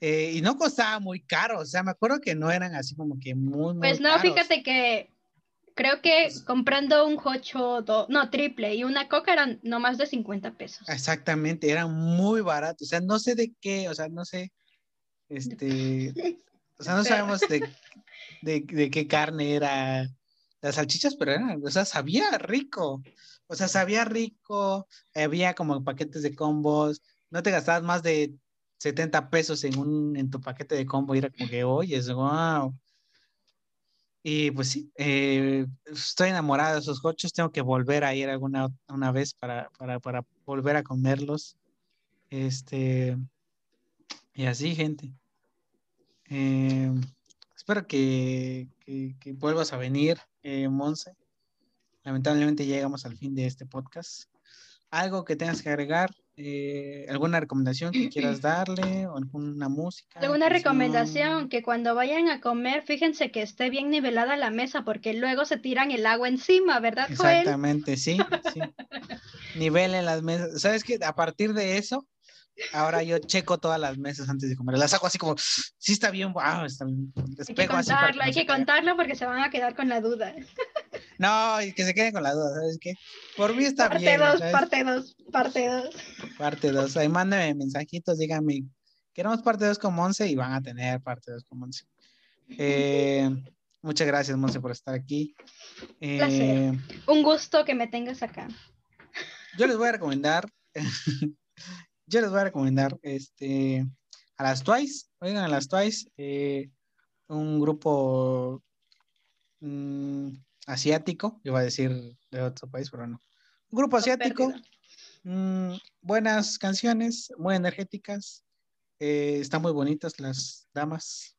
Eh, y no costaba muy caro, o sea, me acuerdo que no eran así como que muy, muy Pues no, caros. fíjate que creo que comprando un hocho, do- no, triple y una coca eran no más de 50 pesos. Exactamente, eran muy baratos, o sea, no sé de qué, o sea, no sé, este, o sea, no sabemos de, de, de qué carne era las salchichas, pero eran, o sea, sabía rico, o sea, sabía rico, había como paquetes de combos, no te gastabas más de 70 pesos en un, en tu paquete de combo, y era como que, oye, wow. Y pues sí, eh, estoy enamorado de esos cochos, tengo que volver a ir alguna una vez para, para, para volver a comerlos. Este, y así, gente. Eh, espero que, que, que vuelvas a venir, eh, Monse. Lamentablemente llegamos al fin de este podcast. ¿Algo que tengas que agregar? Eh, ¿Alguna recomendación que quieras darle? ¿O alguna música? Alguna recomendación que cuando vayan a comer, fíjense que esté bien nivelada la mesa, porque luego se tiran el agua encima, ¿verdad, Joel? Exactamente, sí, sí. Nivelen las mesas. ¿Sabes qué? A partir de eso, ahora yo checo todas las mesas antes de comer. Las saco así como, sí está bien, wow, está bien. Hay que contarlo, hay que contarlo porque se van a quedar con la duda. No, y que se queden con la duda, ¿sabes qué? Por mí está Parte bien. 2, ¿sabes? parte 2, parte 2. Parte 2. Ahí mándenme mensajitos, díganme, queremos parte 2 con Monse y van a tener parte 2 con Monse. Eh, muchas gracias, Monse, por estar aquí. Eh, Placer. Un gusto que me tengas acá. yo les voy a recomendar, yo les voy a recomendar este, a las Twice, oigan a las Twice, eh, un grupo mm, asiático, iba a decir de otro país, pero no. Un grupo asiático, mm, buenas canciones, muy energéticas, eh, están muy bonitas las damas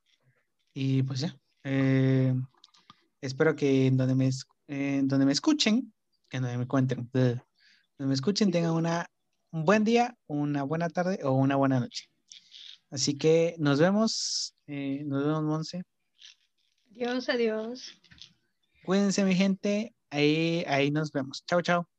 y pues ya. eh, espero que en donde me, en donde me escuchen, que en donde me bleh, donde me escuchen tengan una, un buen día, una buena tarde o una buena noche. Así que nos vemos, eh, nos vemos, Monse. Adiós, adiós. Cuídense, mi gente. Ahí, ahí nos vemos. Chao, chao.